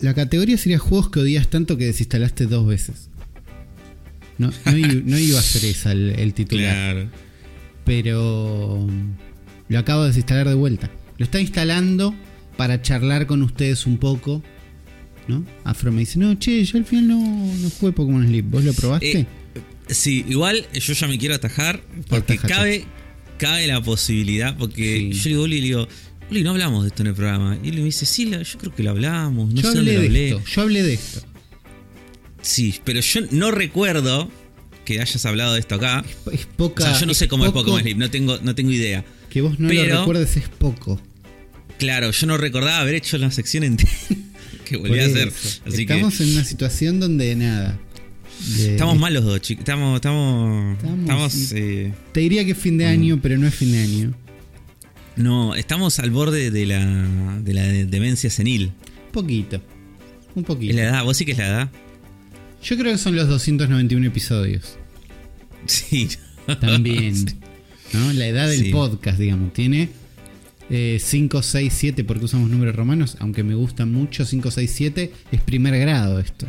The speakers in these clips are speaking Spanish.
la categoría sería juegos que odias tanto que desinstalaste dos veces. No, no, iba a ser esa el, titular. Claro. Pero lo acabo de desinstalar de vuelta. Lo está instalando para charlar con ustedes un poco. ¿No? Afro me dice, no, che, yo al final no, no jugué Pokémon Sleep. ¿Vos lo probaste? Eh, sí, igual yo ya me quiero atajar porque cabe, cabe la posibilidad, porque yo digo, le digo, Oli, no hablamos de esto en el programa. Y él me dice, sí, yo creo que lo hablamos. No yo sé hablé de hablé. Esto, yo hablé de esto. Sí, pero yo no recuerdo que hayas hablado de esto acá. Es, poca. O sea, yo no sé cómo es Pokémon Sleep, no tengo, no tengo idea. Que vos no lo recuerdes es poco. Claro, yo no recordaba haber hecho la sección entera que volví a hacer. estamos en una situación donde nada. estamos mal los dos, chicos. Estamos. estamos, estamos, eh, te diría que es fin de año, pero no es fin de año. No, estamos al borde de la, de la demencia senil. Poquito. Un poquito. ¿Es la edad? ¿Vos sí que es la edad? Yo creo que son los 291 episodios. Sí. También. ¿no? La edad del podcast, digamos. Tiene 5, 6, 7 porque usamos números romanos. Aunque me gustan mucho 5, 6, 7. Es primer grado esto.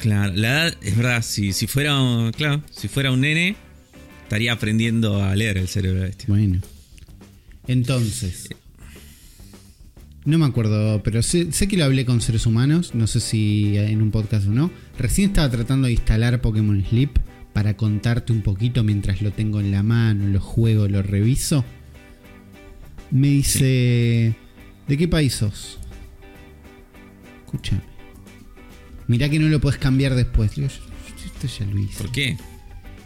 Claro, la edad es verdad. Si, si, fuera, claro, si fuera un nene, estaría aprendiendo a leer el cerebro este. Bueno. Entonces. No me acuerdo, pero sé, que lo hablé con seres humanos, no sé si en un podcast o no. Recién estaba tratando de instalar Pokémon Sleep para contarte un poquito mientras lo tengo en la mano, lo juego, lo reviso. Me dice, ¿de qué país sos? Escúchame. Mirá que no lo puedes cambiar después. esto ya lo hice. ¿Por qué?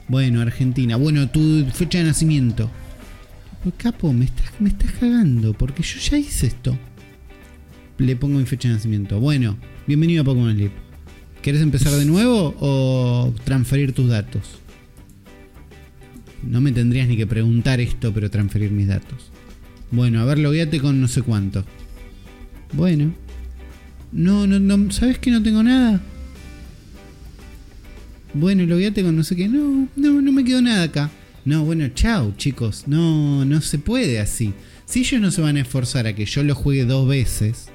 Bueno, Argentina. Bueno, tu fecha de nacimiento. Capo, me estás, me estás cagando, porque yo ya hice esto. Le pongo mi fecha de nacimiento. Bueno, bienvenido a Pokémon Sleep. ¿Quieres empezar de nuevo o transferir tus datos? No me tendrías ni que preguntar esto, pero transferir mis datos. Bueno, a ver, logueate con no sé cuánto. Bueno. No, no, no, ¿sabes que no tengo nada? Bueno, logueate con no sé qué. No, no, no me quedó nada acá. No, bueno, chao, chicos. No, no se puede así. Si ellos no se van a esforzar a que yo lo juegue dos veces,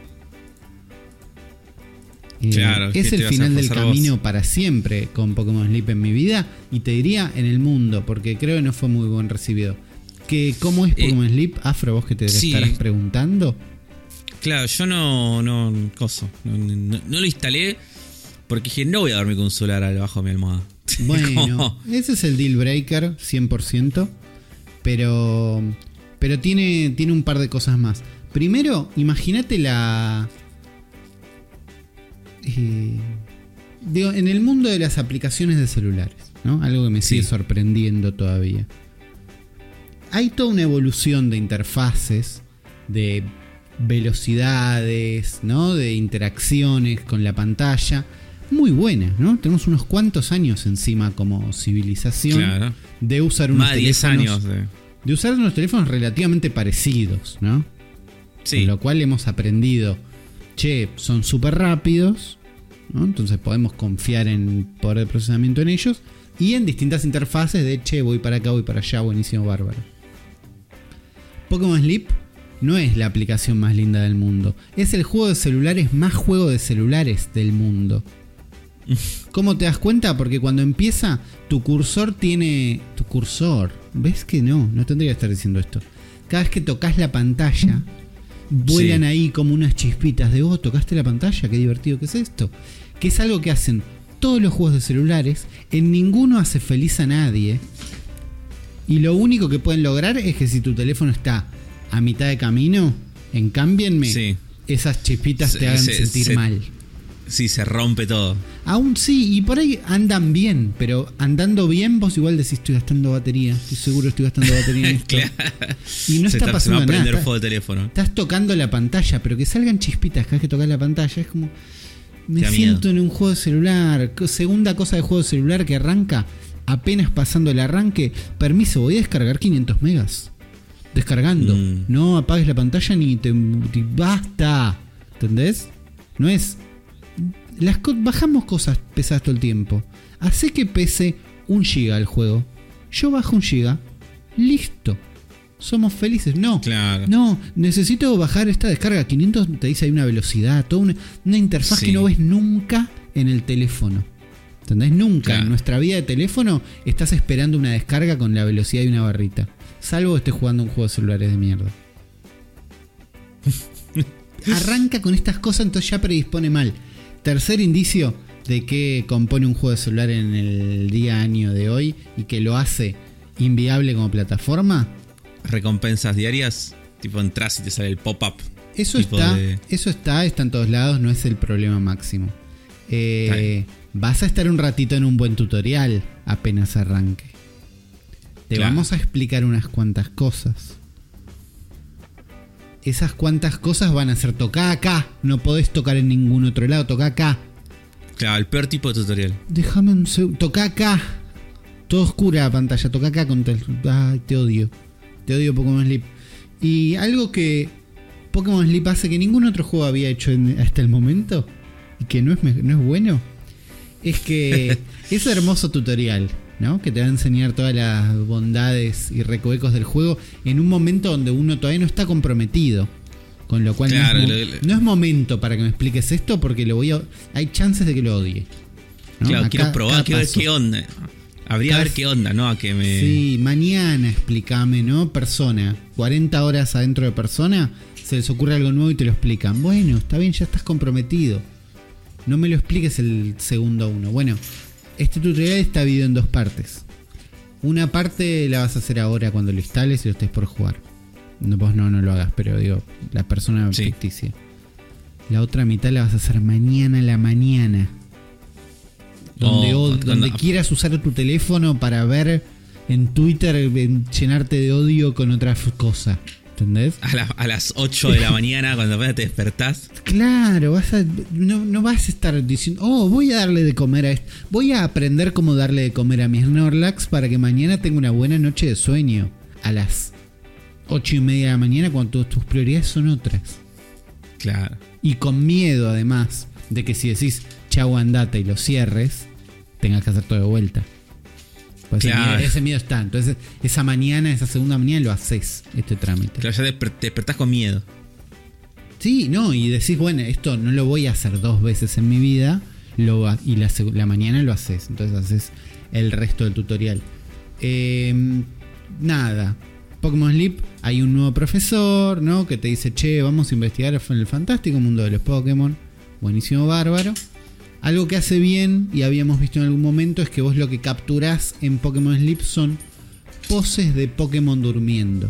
eh, claro, es el final del camino para siempre con Pokémon Sleep en mi vida y te diría en el mundo, porque creo que no fue muy buen recibido. Que, ¿Cómo es eh, Pokémon Sleep? Afro, vos que te estarás preguntando. Claro, yo no, no, coso, no, lo instalé porque dije, no voy a dormir con un solar abajo de mi almohada. Bueno, ese es el deal breaker, 100%. Pero, pero tiene, tiene un par de cosas más. Primero, imagínate la. Eh, digo, en el mundo de las aplicaciones de celulares, ¿no? Algo que me sigue sorprendiendo todavía. Hay toda una evolución de interfaces, de velocidades, ¿no? De interacciones con la pantalla muy buena, ¿no? Tenemos unos cuantos años encima como civilización de usar unos Más teléfonos. años de... usar unos teléfonos relativamente parecidos, ¿no? Sí. Con lo cual hemos aprendido, che, son súper rápidos, ¿no? Entonces podemos confiar en poder de procesamiento en ellos y en distintas interfaces de, che, voy para acá, voy para allá, buenísimo, bárbaro. Pokémon Sleep no es la aplicación más linda del mundo, es el juego de celulares más juego de celulares del mundo. ¿Cómo te das cuenta? Porque cuando empieza, tu cursor tiene. Tu cursor. ¿Ves que no? No tendría que estar diciendo esto. Cada vez que tocas la pantalla, vuelan ahí como unas chispitas de oh, tocaste la pantalla, qué divertido que es esto. Que es algo que hacen todos los juegos de celulares. En ninguno hace feliz a nadie. Y lo único que pueden lograr es que si tu teléfono está a mitad de camino, en cámbienme, esas chispitas te hagan sentir mal. Sí, se rompe todo. Aún sí, y por ahí andan bien, pero andando bien vos igual decís estoy gastando batería, estoy seguro estoy gastando batería en esto. Y no está, pasando se va a prender Fuego de teléfono. Estás tocando la pantalla, pero que salgan chispitas cada vez que tocas la pantalla, es como me siento en un juego de celular. Segunda cosa de juego de celular que arranca, apenas pasando el arranque, permiso, voy a descargar 500 megas. Descargando. Mm. No apagues la pantalla ni te, basta. ¿Entendés? No es las bajamos cosas pesadas todo el tiempo. Hace que pese un giga el juego. Yo bajo un giga. Listo. somos felices. No, no, necesito bajar esta descarga. 500 te dice hay una velocidad, toda una, interfaz que no ves nunca en el teléfono. ¿Entendés? Nunca en nuestra vida de teléfono estás esperando una descarga con la velocidad de una barrita. Salvo que estés jugando un juego de celulares de mierda. Arranca con estas cosas, entonces ya predispone mal. Tercer indicio de que compone un juego de celular en el día año de hoy y que lo hace inviable como plataforma. Recompensas diarias, tipo entras y te sale el pop-up. Eso está, eso está, está en todos lados, no es el problema máximo. Eh, vas a estar un ratito en un buen tutorial apenas arranque. Te vamos a explicar unas cuantas cosas. Esas cuantas cosas van a ser tocar acá. No podés tocar en ningún otro lado, toca acá. Claro, el peor tipo de tutorial. Déjame un segundo. Toca acá. Todo oscura la pantalla. Toca acá con Ay, te odio. Te odio Pokémon Sleep. Y algo que Pokémon Sleep hace que ningún otro juego había hecho hasta el momento. Y que no es, no es bueno. Es que ese hermoso tutorial. ¿No? Que te va a enseñar todas las bondades y recovecos del juego en un momento donde uno todavía no está comprometido. Con lo cual no, es, momento para que me expliques esto porque lo voy a, hay chances de que lo odie. Claro, quiero probar, quiero ver qué onda. Habría que ver qué onda, ¿no? A que me... Sí, mañana explícame, ¿no? Persona, 40 horas adentro de persona, se les ocurre algo nuevo y te lo explican. Bueno, está bien, ya estás comprometido. No me lo expliques el segundo uno. Bueno, este tutorial está dividido en dos partes. Una parte la vas a hacer ahora cuando lo instales y lo estés por jugar. No, vos no, no lo hagas, pero digo, la persona ficticia. La otra mitad la vas a hacer mañana a la mañana. Donde, oh, donde quieras usar tu teléfono para ver en Twitter, llenarte de odio con otra cosa. ¿Entendés? A, las 8 de la mañana, cuando te despertás. Claro, vas a, no, vas a estar diciendo, oh, voy a darle de comer a esto. Voy a aprender cómo darle de comer a mis Snorlax para que mañana tenga una buena noche de sueño. A las 8 y media de la mañana, cuando tus prioridades son otras. Claro. Y con miedo, además, de que si decís chau andate y lo cierres, tengas que hacer todo de vuelta. Pues ese, miedo, está. Entonces, esa mañana, esa segunda mañana lo haces, este trámite. Claro, ya te despertás con miedo. Sí, no, y decís, bueno, esto no lo voy a hacer dos veces en mi vida, lo, y la, la mañana lo haces. Entonces haces el resto del tutorial. Em, nada, Pokémon Sleep hay un nuevo profesor, ¿no? Que te dice, che, vamos a investigar en el fantástico mundo de los Pokémon. Buenísimo, bárbaro. Algo que hace bien y habíamos visto en algún momento es que vos lo que capturás en Pokémon Sleep son poses de Pokémon durmiendo.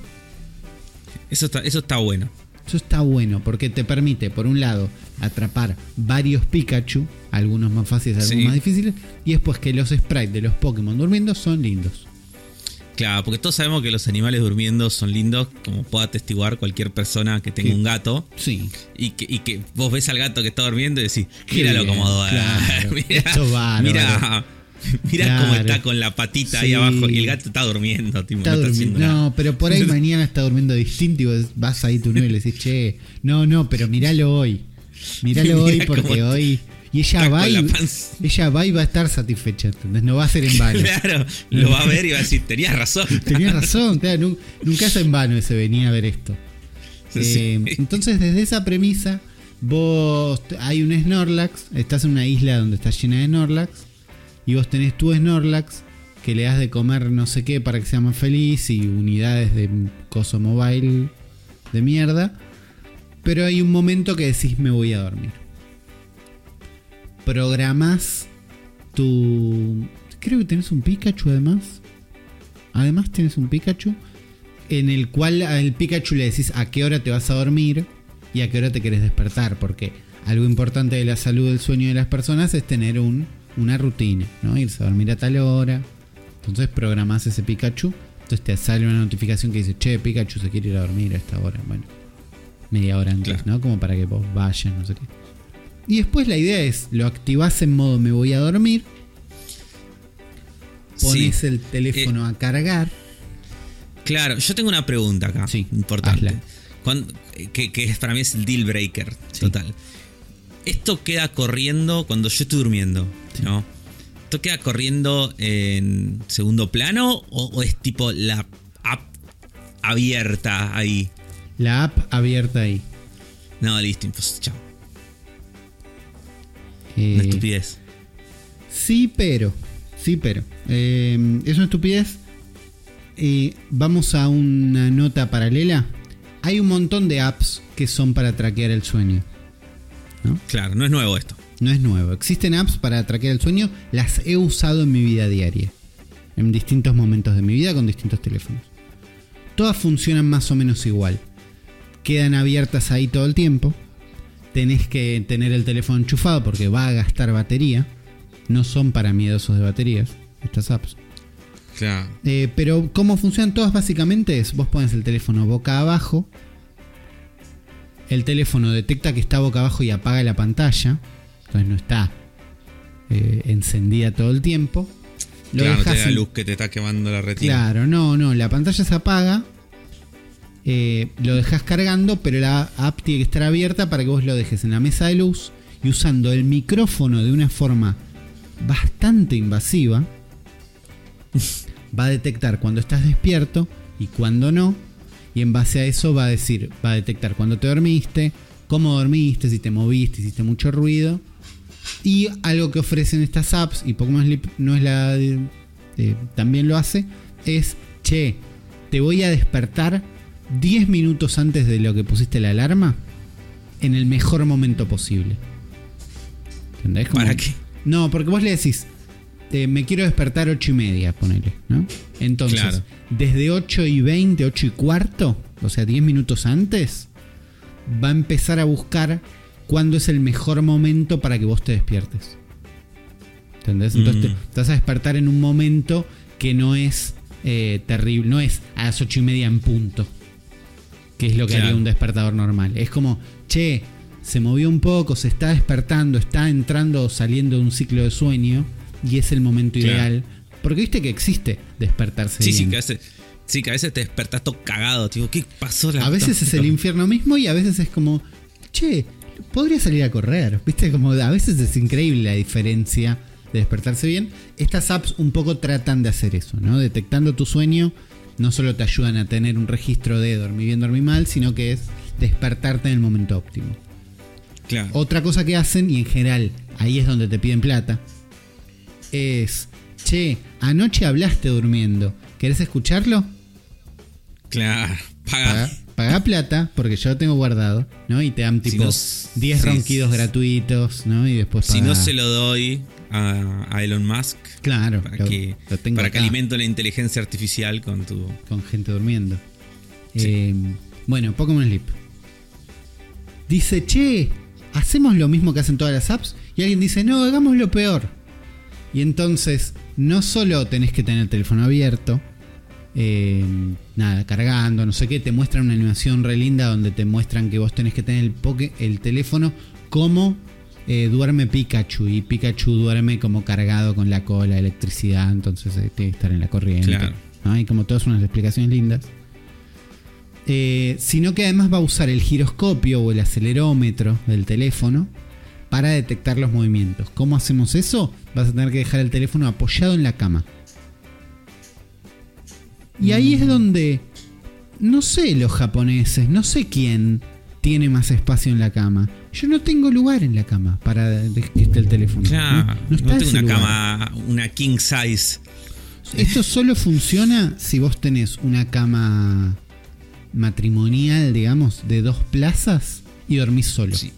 Eso está, eso está bueno. Eso está bueno porque te permite, por un lado, atrapar varios Pikachu, algunos más fáciles, algunos más difíciles, y después que los sprites de los Pokémon durmiendo son lindos. Claro, porque todos sabemos que los animales durmiendo son lindos, como pueda atestiguar cualquier persona que tenga un gato. Sí. Y que, y que vos ves al gato que está durmiendo y decís, míralo como duerme. mira, mira, mira cómo está con la patita ahí abajo y el gato está durmiendo. está durmiendo. no, pero por ahí mañana está durmiendo distinto y vos vas ahí tu nuevo y le decís, che, no, no, pero míralo hoy. Míralo hoy porque hoy y ella va y, ella va y va a estar satisfecha, ¿entendés? No va a ser en vano. claro, lo va a ver y va a decir, tenías razón. tenías razón, claro, nunca es en vano ese venía a ver esto. Eh, entonces, desde esa premisa, vos hay un Snorlax, estás en una isla donde está llena de Snorlax, y vos tenés tu Snorlax que le das de comer no sé qué para que sea más feliz y unidades de coso mobile de mierda. Pero hay un momento que decís me voy a dormir programas tu... Creo que tenés un Pikachu además. Además tienes un Pikachu en el cual al Pikachu le decís a qué hora te vas a dormir y a qué hora te querés despertar. Porque algo importante de la salud del sueño de las personas es tener un, una rutina, ¿no? Irse a dormir a tal hora. Entonces programás ese Pikachu. Entonces te sale una notificación que dice, che, Pikachu se quiere ir a dormir a esta hora. Bueno, media hora antes, ¿no? Como para que vos vayas, no sé qué. Y después la idea es, lo activás en modo me voy a dormir. Pones el teléfono eh, a cargar. Claro, yo tengo una pregunta acá. Sí, importante. que, para mí es el deal breaker. Total. Esto queda corriendo cuando yo estoy durmiendo. ¿No? ¿Esto queda corriendo en segundo plano? O, es tipo la app abierta ahí. La app abierta ahí. No, listo, pues chao. Eh, una estupidez. Sí, pero. Sí, pero. Eh, es una estupidez. Eh, vamos a una nota paralela. Hay un montón de apps que son para traquear el sueño. Claro, no es nuevo esto. No es nuevo. Existen apps para traquear el sueño. Las he usado en mi vida diaria. En distintos momentos de mi vida con distintos teléfonos. Todas funcionan más o menos igual. Quedan abiertas ahí todo el tiempo. Tenés que tener el teléfono enchufado porque va a gastar batería. No son para miedosos de baterías estas apps. Claro. Eh, pero cómo funcionan todas básicamente es, vos pones el teléfono boca abajo, el teléfono detecta que está boca abajo y apaga la pantalla, entonces no está eh, encendida todo el tiempo. Lo claro, no te luz que te está quemando la retina. Claro, no, no, la pantalla se apaga, eh, lo dejas cargando, pero la app tiene que estar abierta para que vos lo dejes en la mesa de luz y usando el micrófono de una forma bastante invasiva va a detectar cuando estás despierto y cuando no. Y en base a eso va a decir, va a detectar cuando te dormiste, cómo dormiste, si te moviste, hiciste mucho ruido. Y algo que ofrecen estas apps, y Pokémon Sleep no es la. también lo hace, es, che, te voy a despertar 10 minutos antes de lo que pusiste la alarma en el mejor momento posible. ¿Entendés? ¿Para qué? No, porque vos le decís, me quiero despertar 8 y media, ponele, ¿no? Entonces, desde 8 y 20, 8 y cuarto, o sea, 10 minutos antes, va a empezar a buscar cuándo es el mejor momento para que vos te despiertes. ¿Entendés? Entonces te, mm. vas a despertar en un momento que no es eh, terrible, no es a las 8 y media en punto, que es lo que haría un despertador normal. Es como, che, se movió un poco, se está despertando, está entrando o saliendo de un ciclo de sueño y es el momento ideal. Porque viste que existe despertarse. Sí, sí, que a veces, sí, que a veces te despertas todo cagado, tipo, ¿qué pasó? a veces es el infierno mismo y a veces es como, che, podría salir a correr. Viste, como a veces es increíble la diferencia de despertarse bien. Estas apps un poco tratan de hacer eso, ¿no? Detectando tu sueño, no solo te ayudan a tener un registro de dormir bien, dormir mal, sino que es despertarte en el momento óptimo. Claro. Otra cosa que hacen, y en general ahí es donde te piden plata, es, che, anoche hablaste durmiendo, ¿querés escucharlo? Claro, paga. paga. plata, porque yo lo tengo guardado, ¿no? Y te dan tipo 10 ronquidos gratuitos, ¿no? Y después Si no se lo doy a, Elon Musk. Claro, para que, para que alimento la inteligencia artificial con tu. Con gente durmiendo. Eh, bueno, Pokémon Sleep. Dice, che, hacemos lo mismo que hacen todas las apps. Y alguien dice, no, hagamos lo peor. Y entonces, no solo tenés que tener el teléfono abierto, eh, nada, cargando, no sé qué, te muestran una animación re linda donde te muestran que vos tenés que tener el, el teléfono como eh, duerme Pikachu y Pikachu duerme como cargado con la cola, electricidad, entonces eh, tiene que estar en la corriente. Claro. Hay como todas unas explicaciones lindas. sino que además va a usar el giroscopio o el acelerómetro del teléfono para detectar los movimientos. ¿Cómo hacemos eso? Vas a tener que dejar el teléfono apoyado en la cama. Y ahí es mm. donde, no sé los japoneses, no sé quién tiene más espacio en la cama. Yo no tengo lugar en la cama para que esté el teléfono. no, no, tengo una cama, una king size. Esto solo funciona si vos tenés una cama matrimonial, digamos, de dos plazas y dormís solo. Sí.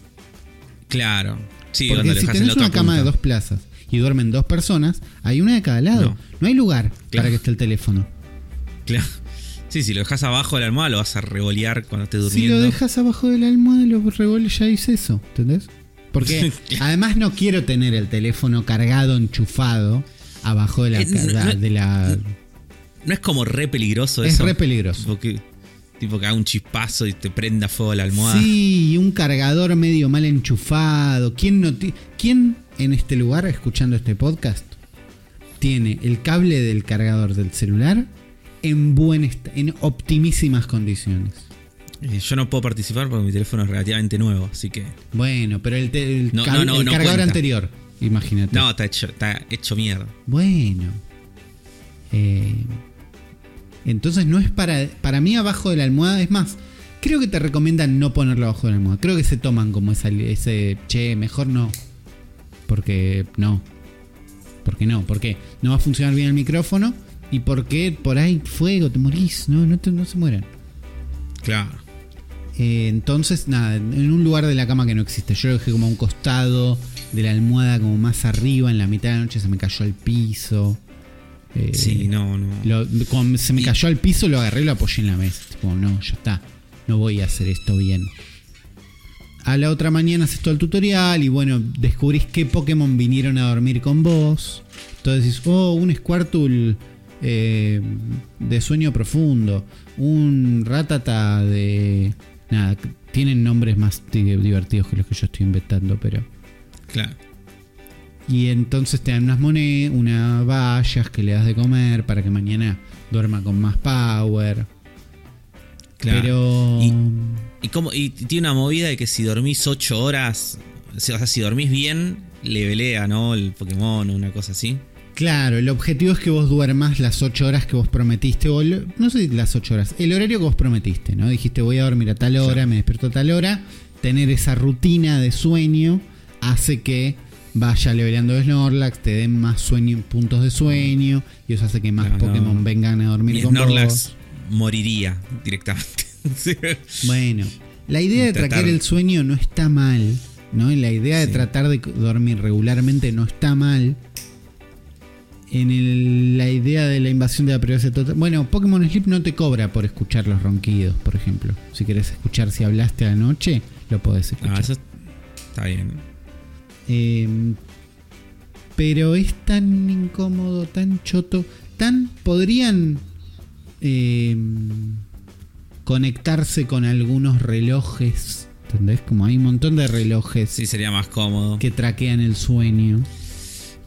Claro. Sí, Porque si tenés una cama de dos plazas y duermen dos personas, hay una de cada lado. No, hay lugar para que esté el teléfono. Claro. Sí, si lo dejas abajo de la almohada lo vas a revolear cuando estés durmiendo. Si lo dejas abajo de la almohada, lo revoleas, ya hice eso, ¿entendés? Porque además no quiero tener el teléfono cargado, enchufado, abajo de la... Eh, no, de la... no es como re peligroso eso. Es re peligroso. Porque Tipo que haga un chispazo y te prenda fuego la almohada. Sí, y un cargador medio mal enchufado. ¿Quién, no ¿Quién en este lugar, escuchando este podcast, tiene el cable del cargador del celular en, buen en optimísimas condiciones? Eh, yo no puedo participar porque mi teléfono es relativamente nuevo, así que. Bueno, pero el, el, cargador anterior, imagínate. No, está hecho, está hecho mierda. Bueno. Eh, Entonces no es para, para mí abajo de la almohada, es más, creo que te recomiendan no ponerlo abajo de la almohada. Creo que se toman como esa, ese, che, mejor no. Porque no. Porque no, porque no va a funcionar bien el micrófono y porque por ahí fuego, te morís, no, no, no se mueran. Claro. Eh, entonces, nada, en un lugar de la cama que no existe. Yo lo dejé como a un costado de la almohada, como más arriba, en la mitad de la noche se me cayó al piso. Eh, sí, no, no. cuando se me cayó al piso, lo agarré y lo apoyé en la mesa. Tipo, no, ya está. No voy a hacer esto bien. A la otra mañana haces todo el tutorial y bueno, descubrís qué Pokémon vinieron a dormir con vos. Entonces decís, oh, un Squirtle eh, de sueño profundo. Un Ratata de nada, tienen nombres más divertidos que los que yo estoy inventando, pero. Claro. Y entonces te dan unas monedas, unas vallas que le das de comer para que mañana duerma con más power. Claro. Pero. Y, como, y tiene una movida de que si dormís 8 horas, o sea, si dormís bien, le velea, ¿no? El Pokémon o una cosa así. Claro, el objetivo es que vos duermas las 8 horas que vos prometiste, o no sé las 8 horas, el horario que vos prometiste, ¿no? Dijiste voy a dormir a tal hora, me despierto a tal hora. Tener esa rutina de sueño hace que vaya leveleando Snorlax, te den más sueño, puntos de sueño, y eso hace que más Pokémon vengan a dormir con Snorlax moriría directamente. bueno, la idea de traquear el sueño no está mal, ¿no? la idea de tratar de dormir regularmente no está mal en la idea de la invasión de la privacidad total. Bueno, Pokémon Sleep no te cobra por escuchar los ronquidos, por ejemplo. Si querés escuchar si hablaste anoche, lo podés escuchar. Ah, eso está bien. Em, pero es tan incómodo, tan choto, tan. Podrían em, conectarse con algunos relojes. ¿Entendés? Como hay un montón de relojes. Sí, sería más cómodo. Que traquean el sueño.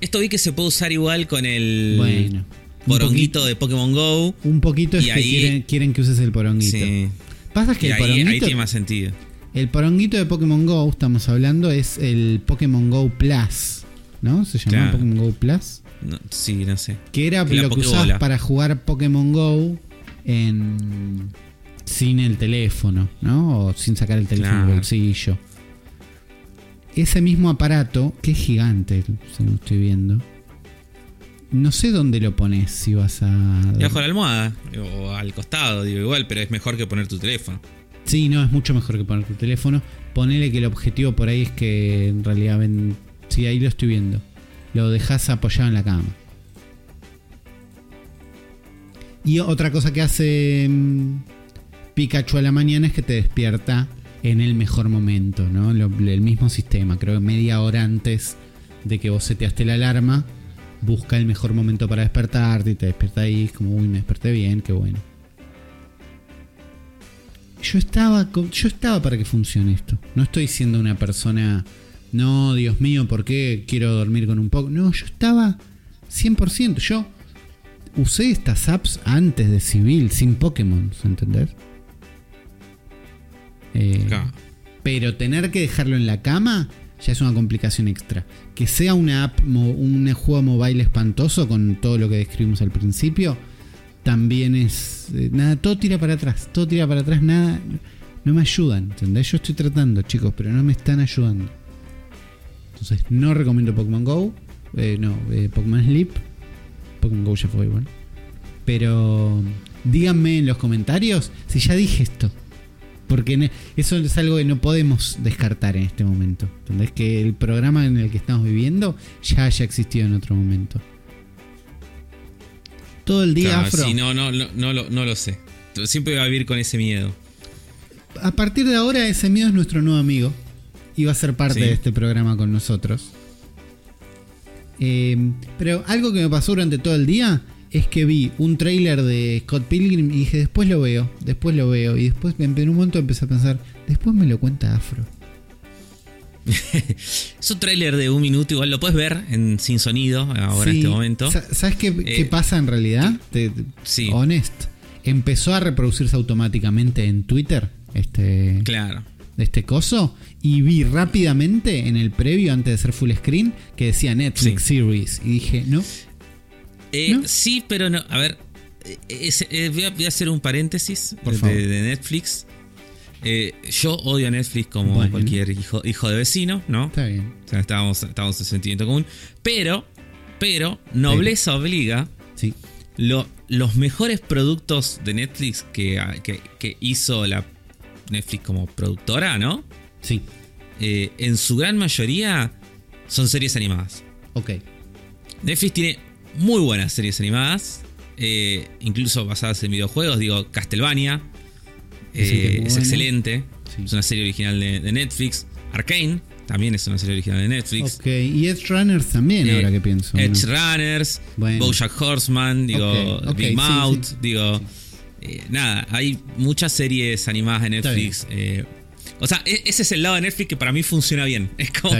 Esto vi que se puede usar igual con el bueno, poronguito de Pokémon Go. Un poquito es que quieren, que uses el poronguito. Sí. Pasa que el ahí, poronguito. Ahí tiene más sentido. El poronguito de Pokémon Go, estamos hablando, es el Pokémon Go Plus. ¿No? ¿Se llama Pokémon Go Plus? sí, no sé. Que era lo que usabas para jugar Pokémon Go en sin el teléfono, ¿no? O sin sacar el teléfono del bolsillo ese mismo aparato, que es gigante, según estoy viendo. No sé dónde lo pones si vas a. Debajo de la almohada o al costado, digo igual, pero es mejor que poner tu teléfono. Sí, no, es mucho mejor que poner tu teléfono. Ponele que el objetivo por ahí es que en realidad ven. Sí, ahí lo estoy viendo. Lo dejas apoyado en la cama. Y otra cosa que hace mm, Pikachu a la mañana es que te despierta en el mejor momento, ¿no? el mismo sistema, creo que media hora antes de que vos seteaste la alarma, busca el mejor momento para despertarte y te despierta ahí, como, uy, me desperté bien, qué bueno. Yo estaba, yo estaba para que funcione esto. No estoy siendo una persona, no, Dios mío, ¿por qué quiero dormir con un poco? No, yo estaba 100%. Yo usé estas apps antes de Civil, sin Pokémon, ¿entendés? Eh, pero tener que dejarlo en la cama ya es una complicación extra. Que sea una app, un juego mobile espantoso con todo lo que describimos al principio, también es. Eh, nada, todo tira para atrás, todo tira para atrás, nada. No me ayudan, ¿entendés? Yo estoy tratando, chicos, pero no me están ayudando. Entonces, no recomiendo Pokémon Go. Eh, no, Pokémon Sleep. Pokémon Go ya fue igual. Pero díganme en los comentarios si ya dije esto. Porque eso es algo que no podemos descartar en este momento. ¿Entendés? Que el programa en el que estamos viviendo ya haya existido en otro momento. Todo el día afro. Sí, no, no, no, no, no lo sé. Siempre voy a vivir con ese miedo. A partir de ahora, ese miedo es nuestro nuevo amigo. Y va a ser parte de este programa con nosotros. Eh, pero algo que me pasó durante todo el día es que vi un trailer de Scott Pilgrim y dije, después lo veo, después lo veo. Y después en un momento empecé a pensar, después me lo cuenta Afro. es un trailer de un minuto, igual lo puedes ver en, sin sonido ahora en este momento. ¿Sabes qué, eh, pasa en realidad? sí. Honest. Empezó a reproducirse automáticamente en Twitter. Este. Claro. Este coso. Y vi rápidamente en el previo, antes de ser full screen, que decía Netflix Series. Y dije, no, eh, sí, pero no. A ver, voy, a, hacer un paréntesis de, Netflix. yo odio a Netflix como cualquier hijo, hijo de vecino, ¿no? Está bien. O sea, estábamos, estábamos en sentimiento común. Pero, pero, nobleza obliga. Sí. los mejores productos de Netflix que, que, hizo la Netflix como productora, ¿no? Sí. en su gran mayoría son series animadas. Ok. Netflix tiene muy buenas series animadas, eh, incluso basadas en videojuegos. Digo, Castlevania eh, es excelente. Es una serie original de, Netflix. Arkane también es una serie original de Netflix. Ok, y Edge Runners también, eh, ahora que pienso. Edge Runners, Bojack Horseman, digo, Big Mouth, digo. nada, hay muchas series animadas de Netflix. o sea, e, ese es el lado de Netflix que para mí funciona bien. Es como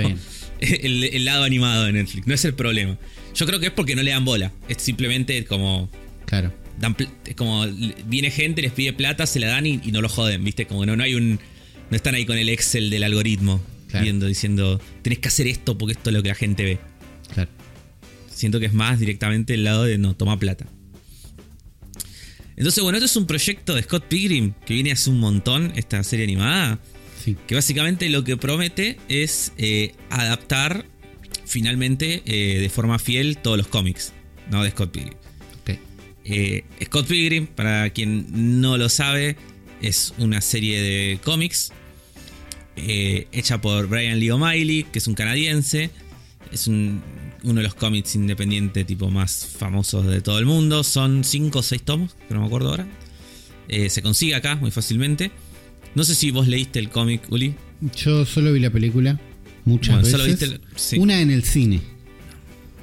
el, lado animado de Netflix. No es el problema. Yo creo que es porque no le dan bola. Es simplemente como. Claro. es como viene gente, les pide plata, se la dan y, no lo joden, ¿viste? Como no, no hay un. No están ahí con el Excel del algoritmo. Viendo, diciendo, tenés que hacer esto porque esto es lo que la gente ve. Claro. Siento que es más directamente el lado de no, toma plata. Entonces, bueno, esto es un proyecto de Scott Pilgrim que viene hace un montón, esta serie animada. Que básicamente lo que promete es eh, adaptar finalmente eh, de forma fiel todos los cómics ¿no? de Scott Pilgrim. Eh, Scott Pilgrim, para quien no lo sabe, es una serie de cómics hecha por Brian Lee O'Malley, que es un canadiense. Es uno de los cómics independientes tipo más famosos de todo el mundo. Son 5 o 6 tomos, que no me acuerdo ahora. se consigue acá muy fácilmente. No sé si vos leíste el cómic, Uli. Yo solo vi la película muchas veces. Una en el cine.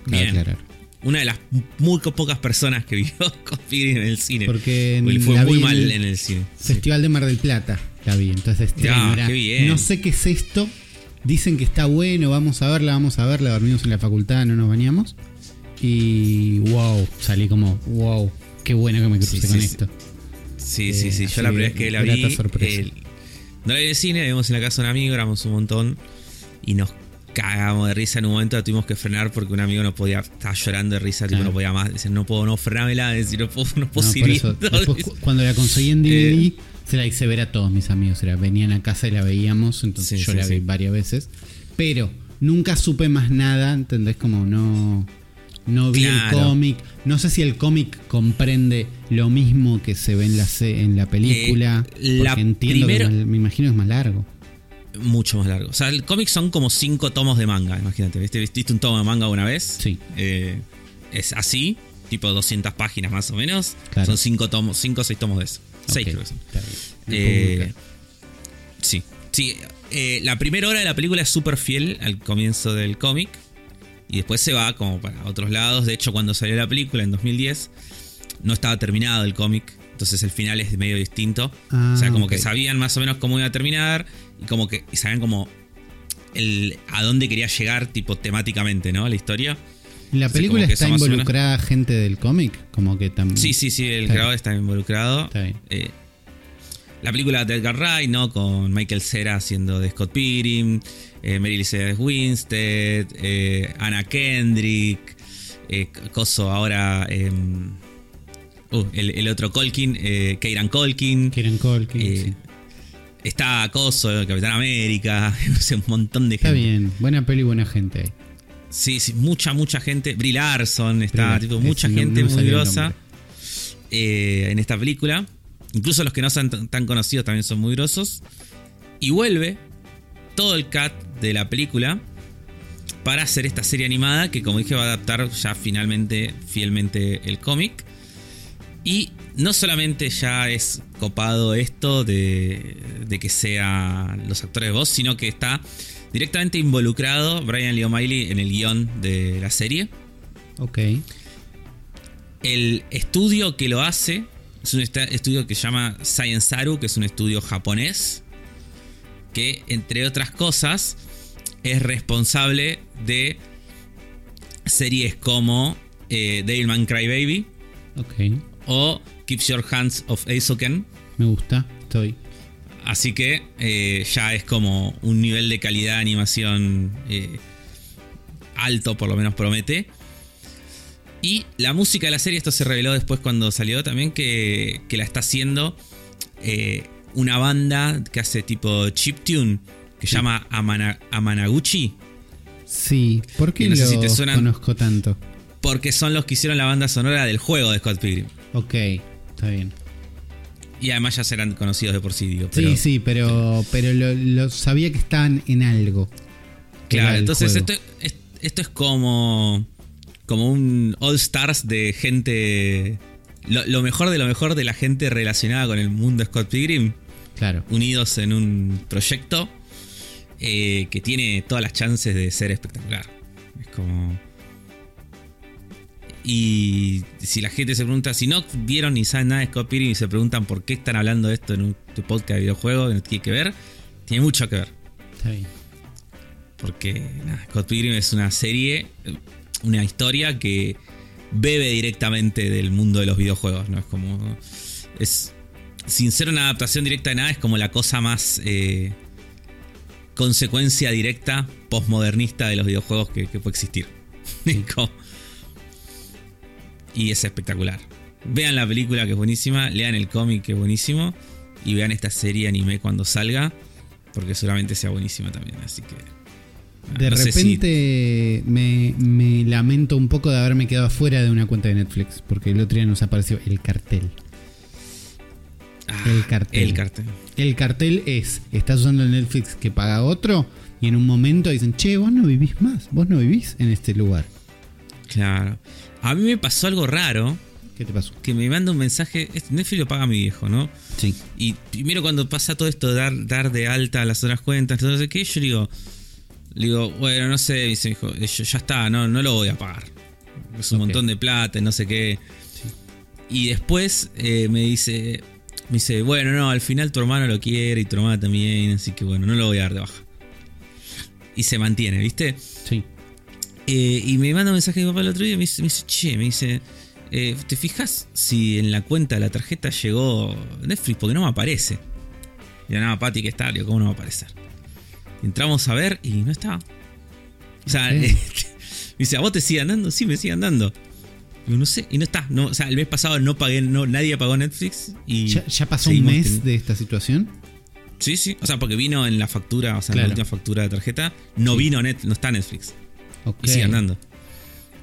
Bien. Una de las muy pocas personas que vio Pilgrim en el cine. Porque fue muy mal en el cine. Festival de Mar del Plata la vi. Entonces, no sé qué es esto. Dicen que está bueno, vamos a verla, vamos a verla. Dormimos en la facultad, no nos bañamos. Y wow, salí como, wow, qué bueno que me crucé con esto. Sí, sí, sí. Yo la primera vez que la vi. no la vi en el cine, la vimos en la casa de un amigo, éramos un montón. Y nos cagamos de risa. En un momento la tuvimos que frenar porque un amigo no podía. Estaba llorando de risa, tipo, no podía más. Dice, no puedo, no frenármela. Decir, no puedo, no puedo seguir. cuando la conseguí en DVD, eh, se la hice ver a todos mis amigos. Era, venían a casa y la veíamos. Entonces yo la vi varias veces. Pero nunca supe más nada, ¿entendés? Como no. No vi el cómic. No sé si el cómic comprende lo mismo que se ve en la, en la película. Eh, porque entiendo que me imagino que es más largo. Mucho más largo. O sea, el cómic son como cinco tomos de manga, imagínate. ¿Viste, ¿Viste un tomo de manga una vez? Sí. Eh, es así, tipo 200 páginas más o menos. Son cinco tomos, cinco o seis tomos de eso. Seis creo que son. Eh, sí. Sí. la primera hora de la película es súper fiel al comienzo del cómic y después se va como para otros lados. De hecho, cuando salió la película en 2010, no estaba terminado el cómic. Entonces el final es medio distinto. o sea, como que sabían más o menos cómo iba a terminar. Y como que sabían como el, a dónde quería llegar, tipo temáticamente, ¿no? La historia. ¿En la película está involucrada gente del cómic? Como que también. Sí, sí, sí, el creador está involucrado. Está bien. Eh, la película de Edgar Wright, ¿no? Con Michael Cera haciendo de Scott Pilgrim, eh, Mary Elizabeth Winstead, eh, Anna Kendrick, Coso ahora. Uh, el, otro Colkin, eh, Keiran Colkin. Keiran Colkin. Sí. Está Coso, Capitán América, no sé, un montón de gente. Está bien, buena peli, buena gente. Sí, sí, mucha, mucha gente. Brie Larson está, tipo, mucha gente muy grosa en esta película. Incluso los que no son tan conocidos también son muy grosos. Y vuelve todo el cat de la película para hacer esta serie animada que como dije va a adaptar ya finalmente, fielmente el cómic. Y no solamente ya es copado esto de, de que sean los actores de voz, sino que está directamente involucrado Brian Lee O'Malley en el guion de la serie. Ok. El estudio que lo hace es un estudio que se llama Science que es un estudio japonés que, entre otras cosas, es responsable de series como eh, Devilman Crybaby o Keeps Your Hands of Aizoken. Me gusta, estoy. Así que eh, ya es como un nivel de calidad de animación eh, alto, por lo menos promete. Y la música de la serie, esto se reveló después cuando salió también, que, la está haciendo eh, una banda que hace tipo chiptune, que se llama Amanaguchi. Sí, ¿por qué no lo conozco tanto? Porque son los que hicieron la banda sonora del juego de Scott Pilgrim. Ok, está bien. Y además ya serán conocidos de por sí, digo. sí, sí, pero, pero lo, sabía que estaban en algo. Claro, entonces esto, esto, es como, como un All Stars de gente. Lo, mejor de lo mejor de la gente relacionada con el mundo de Scott Pilgrim. Claro. Unidos en un proyecto eh, que tiene todas las chances de ser espectacular. Es como. Y si la gente se pregunta, si no vieron ni saben nada de Scott Pilgrim y se preguntan por qué están hablando de esto en un podcast de videojuegos que no tiene que ver, tiene mucho que ver. Está bien. Porque Scott Pilgrim es una serie, una historia que bebe directamente del mundo de los videojuegos, ¿no? Es como. Es. Sin ser una adaptación directa de nada, es como la cosa más. Eh, consecuencia directa postmodernista de los videojuegos que, puede existir. y es espectacular. Vean la película que es buenísima, lean el cómic que es buenísimo y vean esta serie anime cuando salga porque seguramente sea buenísima también. Así que... De repente me, lamento un poco de haberme quedado fuera de una cuenta de Netflix porque el otro día nos apareció el cartel. Ah, el cartel. El cartel. El cartel es, estás usando el Netflix que paga otro y en un momento dicen, che, vos no vivís más, vos no vivís en este lugar. Claro. A mí me pasó algo raro. ¿Qué te pasó? Que me manda un mensaje, Netflix lo paga mi viejo, ¿no? Sí. Y primero cuando pasa todo esto de dar, dar de alta las otras cuentas, no sé qué, yo digo, digo, bueno, no sé, dice, hijo, ya está, no, no lo voy a pagar. Es un montón de plata, no sé qué. Y después eh, me dice, me dice, bueno, no, al final tu hermano lo quiere y tu hermana también, así que bueno, no lo voy a dar de baja. Y se mantiene, ¿viste? Sí. Eh, y me manda un mensaje de mi papá el otro día y me dice, me dice che, me dice, eh, ¿te fijas si en la cuenta de la tarjeta llegó Netflix? Porque no me aparece. Y yo, no, Pati, que está, digo, ¿cómo no va a aparecer? entramos a ver y no estaba. O sea, me dice, ¿a vos te sigue andando? Sí, me sigue andando no sé, y no está. No, o sea, el mes pasado no pagué, no, nadie pagó Netflix. y ¿Ya, pasó un mes de esta situación? Sí, sí. O sea, porque vino en la factura, o sea, en la última factura de tarjeta, no vino Net, no está Netflix. Y sigue andando.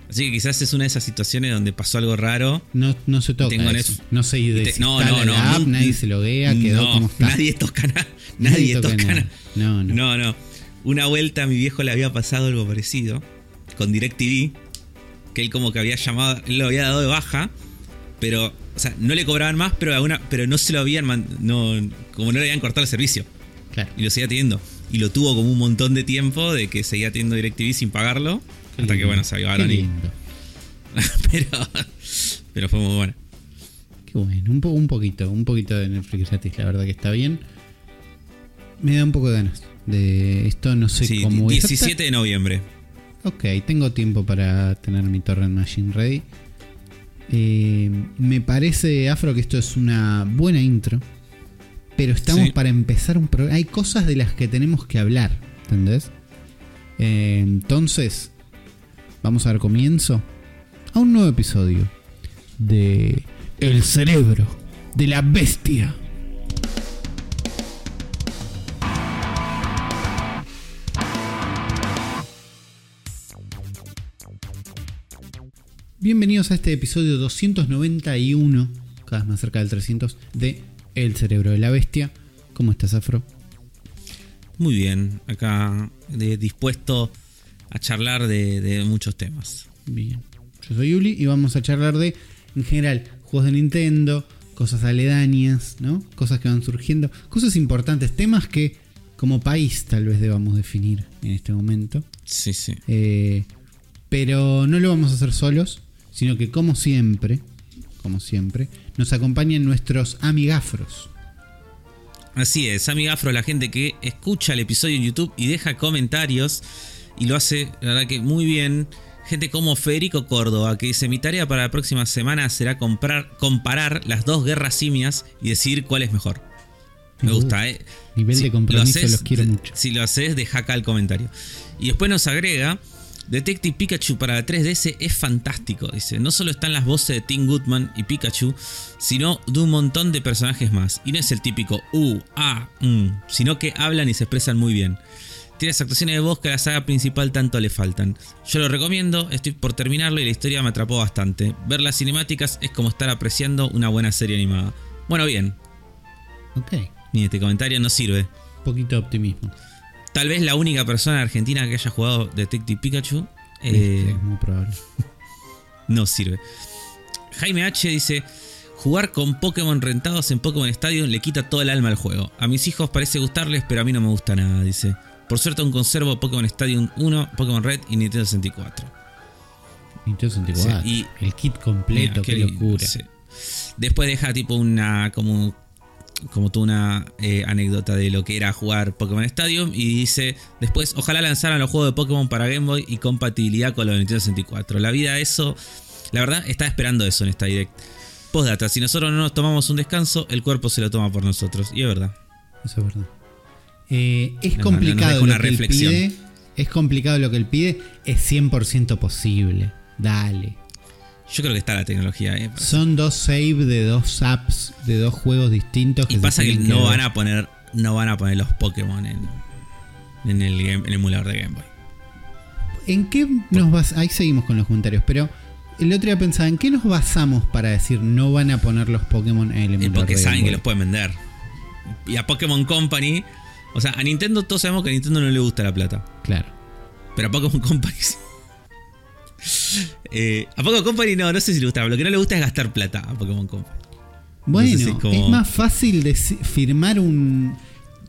Así que quizás es una de esas situaciones donde pasó algo raro. No, no se toca. No se no, no, no, nadie se loguea, quedó como está. Nadie toca nada. Nadie, toca nada. No, no. No, no. Una vuelta a mi viejo le había pasado algo parecido con DirecTV que él como que había llamado, él lo había dado de baja, pero, o sea, no le cobraban más, pero, alguna, pero no se lo habían, no, como no le habían cortado el servicio. Claro. Y lo seguía teniendo. Y lo tuvo como un montón de tiempo de que seguía teniendo DirecTV sin pagarlo, hasta que, bueno, se avivaron y... pero, pero fue muy bueno. Qué bueno, un, un poquito, un poquito de Netflix gratis, la verdad que está bien. Me da un poco de ganas de esto, no sé sí, cómo 17 de noviembre. Ok, tengo tiempo para tener mi Torrent Machine ready. Eh, me parece, Afro, que esto es una buena intro. Pero estamos para empezar un programa. Hay cosas de las que tenemos que hablar, ¿entendés? Eh, entonces, vamos a dar comienzo a un nuevo episodio de El cerebro de la bestia. Bienvenidos a este episodio 291, cada vez más cerca del 300, de El cerebro de la bestia. ¿Cómo estás, Afro? Muy bien, acá dispuesto a charlar de, muchos temas. Bien, yo soy Yuli y vamos a charlar de, en general, juegos de Nintendo, cosas aledañas, ¿no? Cosas que van surgiendo, cosas importantes, temas que como país tal vez debamos definir en este momento. Sí, sí. Eh, pero no lo vamos a hacer solos sino que como siempre, como siempre, nos acompañan nuestros amigafros. Así es, amigafro, la gente que escucha el episodio en YouTube y deja comentarios y lo hace, la verdad que muy bien. Gente como Federico Córdoba, que dice: Mi tarea para la próxima semana será comprar, comparar las dos guerras simias y decir cuál es mejor. Me uh, gusta, ¿eh? Nivel de compromiso, los quiero mucho. Si lo haces, deja acá el comentario. Y después nos agrega Detective Pikachu para la 3DS es fantástico, dice. No solo están las voces de Tim Goodman y Pikachu, sino de un montón de personajes más. Y no es el típico U, A, M, sino que hablan y se expresan muy bien. Tiene las actuaciones de voz que a la saga principal tanto le faltan. Yo lo recomiendo, estoy por terminarlo y la historia me atrapó bastante. Ver las cinemáticas es como estar apreciando una buena serie animada. Bueno, bien. Ok. Ni este comentario no sirve. Un poquito de optimismo. Tal vez la única persona argentina que haya jugado Detective Pikachu. Eh, es muy probable. no sirve. Jaime H dice: Jugar con Pokémon rentados en Pokémon Stadium le quita todo el alma al juego. A mis hijos parece gustarles, pero a mí no me gusta nada, dice. Por suerte aún conservo Pokémon Stadium 1, Pokémon Red y Nintendo 64. Nintendo 64. y el kit completo, qué, locura. Después deja tipo una como como tú una eh, anécdota de lo que era jugar Pokémon Stadium y dice después ojalá lanzaran los juegos de Pokémon para Game Boy y compatibilidad con los Nintendo 64. La vida eso, la verdad, está esperando eso en esta direct. Postdata, si nosotros no nos tomamos un descanso, el cuerpo se lo toma por nosotros. Y es verdad. Eso es verdad. Eh, es complicado lo que él pide. Es complicado lo que él pide. Es 100% posible. Dale. Yo creo que está la tecnología. Eh, Son dos save de dos apps, de dos juegos distintos. y pasa que no van a poner, no van a poner los Pokémon en, en, el, emulador de Game Boy. ¿En qué nos vas? Ahí seguimos con los comentarios, pero el otro día pensaba, ¿en qué nos basamos para decir no van a poner los Pokémon en el emulador? Porque saben que los pueden vender. Y a Pokémon Company, o sea, a Nintendo todos sabemos que a Nintendo no le gusta la plata. Claro. Pero a Pokémon Company sí. Eh, a Pokémon Company no, no sé si le gusta. Lo que no le gusta es gastar plata a Pokémon Company. Bueno, es, más fácil de firmar un.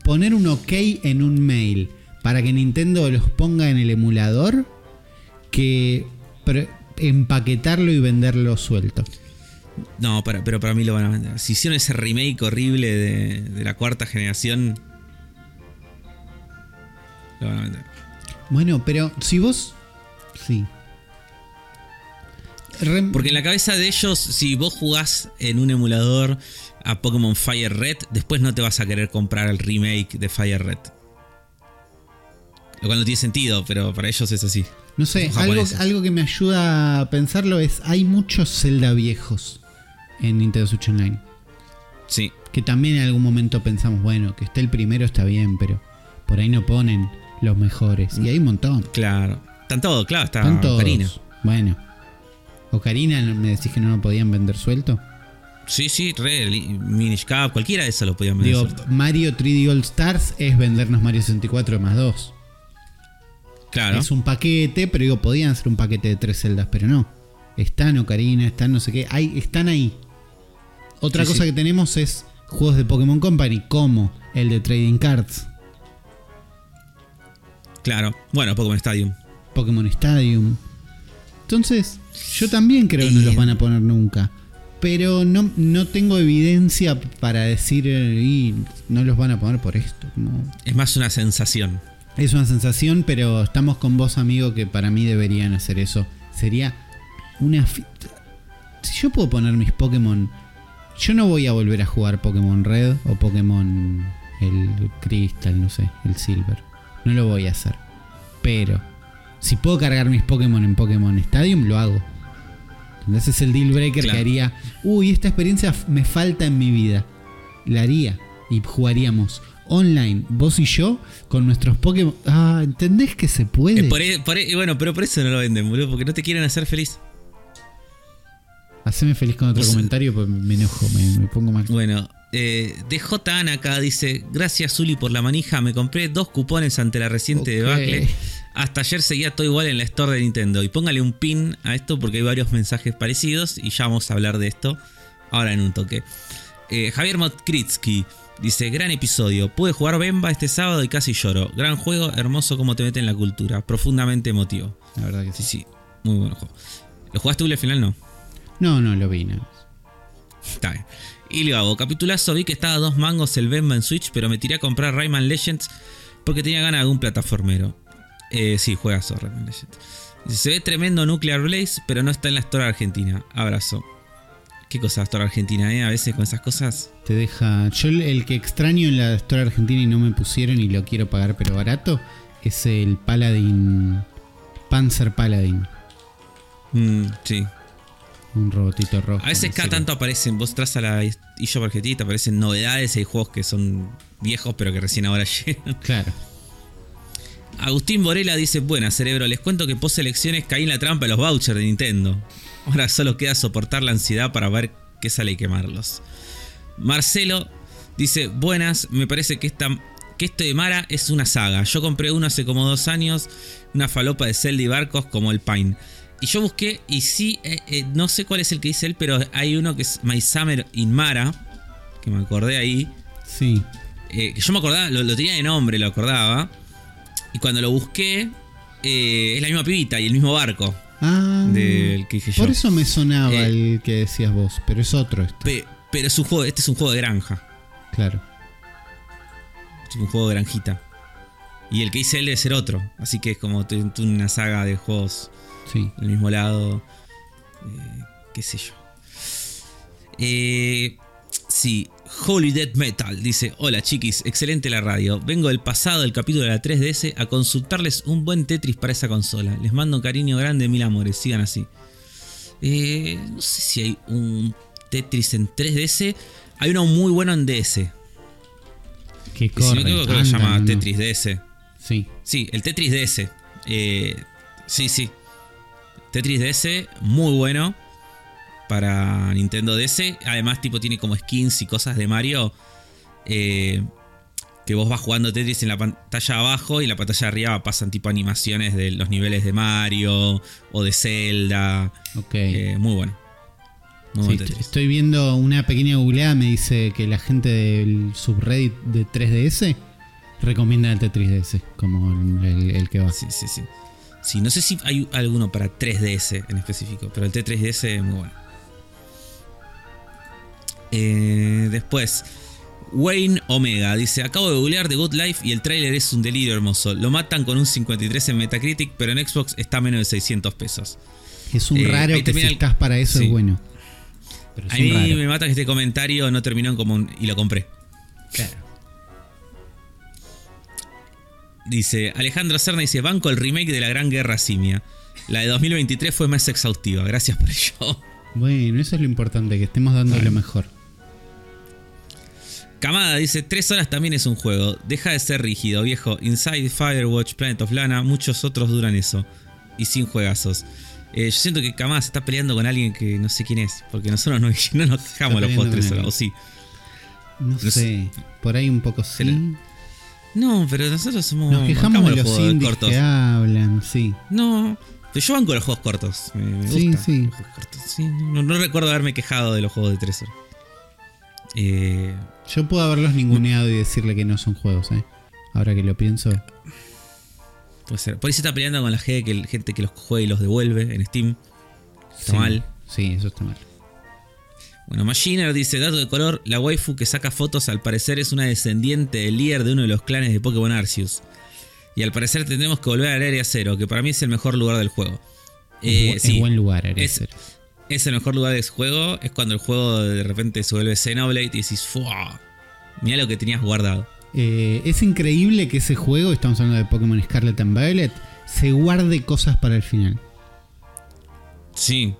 poner un OK en un mail para que Nintendo los ponga en el emulador que empaquetarlo y venderlo suelto. No, pero para mí lo van a vender. Si hicieron ese remake horrible de, de la cuarta generación, lo van a vender. Bueno, pero si vos. Sí. Porque en la cabeza de ellos, si vos jugás en un emulador a Pokémon Fire Red, después no te vas a querer comprar el remake de Fire Red. Lo cual no tiene sentido, pero para ellos es así. No sé, algo, algo, que me ayuda a pensarlo es, hay muchos Zelda viejos en Nintendo Switch Online. Sí. Que también en algún momento pensamos, bueno, que esté el primero está bien, pero por ahí no ponen los mejores. Y hay un montón. Claro. Están todos, claro, está Están todos. Bueno. Ocarina me decís que no lo podían vender suelto. Sí, sí, re, Minish Cap, cualquiera de esos lo podían vender. Digo, Mario 3D All Stars es vendernos Mario 64 más 2. Claro. Es un paquete, pero digo, podían ser un paquete de tres celdas, pero no. Están Ocarina, están no sé qué, hay, están ahí. Otra cosa que tenemos es juegos de Pokémon Company, como el de Trading Cards. Claro, bueno, Pokémon Stadium. Pokémon Stadium. Entonces, yo también creo que no los van a poner nunca. Pero no, no tengo evidencia para decir, y no los van a poner por esto. Es más una sensación. Es una sensación, pero estamos con vos, amigo, que para mí deberían hacer eso. Sería una... Si yo puedo poner mis Pokémon... Yo no voy a volver a jugar Pokémon Red o Pokémon el Crystal, no sé, el Silver. No lo voy a hacer. Pero si puedo cargar mis Pokémon en Pokémon Stadium, lo hago. Ese es el deal breaker que haría. Uy, esta experiencia me falta en mi vida. La haría. Y jugaríamos online, vos y yo, con nuestros Pokémon. Ah, ¿entendés que se puede? Eh, e, e, bueno, pero por eso no lo venden, boludo, porque no te quieren hacer feliz. Haceme feliz con otro comentario, pues me enojo, me, pongo mal. Bueno, eh, DJ Ana acá dice: Gracias, Zuli, por la manija. Me compré dos cupones ante la reciente debacle hasta ayer seguía todo igual en la store de Nintendo. Y póngale un pin a esto porque hay varios mensajes parecidos y ya vamos a hablar de esto ahora en un toque. Eh, Javier Motkritsky dice: Gran episodio. Pude jugar Bemba este sábado y casi lloro. Gran juego, hermoso como te mete en la cultura. Profundamente emotivo. La verdad que sí. Sí, muy buen juego. ¿Lo jugaste tú al final? No. No, no lo vi, no. Está bien. Y lo hago. Capitulazo, vi que estaba a dos mangos el Bemba en Switch, pero me tiré a comprar Rayman Legends porque tenía ganas de algún plataformero. Eh, sí, juega Zorra Se ve tremendo Nuclear Blaze, pero no está en la Store Argentina. Abrazo. ¿Qué cosa Store Argentina, eh? A veces con esas cosas. Te deja. Yo el que extraño en la Store Argentina y no me pusieron y lo quiero pagar pero barato es el Paladin. Panzer Paladin. Mm, sí. Un robotito rojo. A veces cada tanto aparecen, vos tras a la Illo Bargetita, aparecen novedades, hay juegos que son viejos pero que recién ahora llegan. Claro. Agustín Borela dice, buena cerebro, les cuento que post elecciones caí en la trampa de los vouchers de Nintendo. Ahora solo queda soportar la ansiedad para ver qué sale y quemarlos. Marcelo dice, buenas, me parece que, esta, que esto de Mara es una saga. Yo compré uno hace como dos años, una falopa de Zelda y barcos como el Pine. Y yo busqué y sí, eh, eh, no sé cuál es el que dice él, pero hay uno que es My Summer in Mara, que me acordé ahí. Sí. Eh, que yo me acordaba, lo tenía de nombre, lo acordaba. Y cuando lo busqué, eh, es la misma pibita y el mismo barco. Ah, del que dije yo. Por eso me sonaba eh, el que decías vos, pero es otro este. pero es un juego, este es un juego de granja. Claro. Es un juego de granjita. Y el que hice él debe ser otro. Así que es como una saga de juegos sí. del mismo lado. Eh, qué sé yo. Eh, Holy Dead Metal dice: Hola chiquis, excelente la radio. Vengo del pasado del capítulo de la 3DS a consultarles un buen Tetris para esa consola. Les mando un cariño grande, mil amores, sigan así. Eh, no sé si hay un Tetris en 3DS. Hay uno muy bueno en DS. Que corre, creo que se llama Tetris DS. Sí. Sí, el Tetris DS. Eh, sí, sí. Tetris DS, muy bueno para Nintendo DS. Además, tipo, tiene como skins y cosas de Mario. Eh, que vos vas jugando Tetris en la pantalla abajo y en la pantalla arriba pasan tipo animaciones de los niveles de Mario o de Zelda. Ok. Eh, muy bueno. estoy viendo una pequeña googleada, me dice que la gente del subreddit de 3DS recomienda el Tetris DS como el, que va. Sí, sí, sí. Sí, no sé si hay alguno para 3DS en específico, pero el T3DS es muy bueno. Eh, después, Wayne Omega dice: Acabo de googlear The Good Life y el trailer es un delirio hermoso. Lo matan con un 53 en Metacritic, pero en Xbox está a menos de 600 pesos. Es un eh, raro que si estás para eso es bueno. a mí me mata que este comentario no terminó en común y lo compré. Claro. Dice Alejandro Cerna dice: Banco el remake de la Gran Guerra Simia. La de 2023 fue más exhaustiva. Gracias por ello. Bueno, eso es lo importante, que estemos dando lo mejor. Kamada dice, tres horas también es un juego. Deja de ser rígido, viejo. Inside, Firewatch, Planet of Lana, muchos otros duran eso. Y sin juegazos. Eh, yo siento que Kamada se está peleando con alguien que no sé quién es. Porque nosotros no, nos quejamos los juegos tres horas, ¿o sí? No, sé, por ahí un poco sí. No, pero nosotros somos... Nos quejamos de los, los cortos. que hablan, sí. No, yo banco los juegos cortos. Me, sí, sí. no, recuerdo haberme quejado de los juegos de tres Eh, yo puedo haberlos ninguneado y decirle que no son juegos, ¿eh? Ahora que lo pienso. Puede ser. Por ahí se está peleando con la gente que, gente que los juega y los devuelve en Steam. Está mal. Sí, eso está mal. Bueno, Machiner dice, dato de color, la waifu que saca fotos al parecer es una descendiente del líder de uno de los clanes de Pokémon Arceus. Y al parecer tendremos que volver al Área Cero, que para mí es el mejor lugar del juego. es, eh, buen lugar, Área es, Es el mejor lugar del juego. Es cuando el juego de repente se vuelve Xenoblade y dices, ¡Fua! Mira lo que tenías guardado. Eh, es increíble que ese juego, estamos hablando de Pokémon Scarlet and Violet, se guarde cosas para el final. Sí.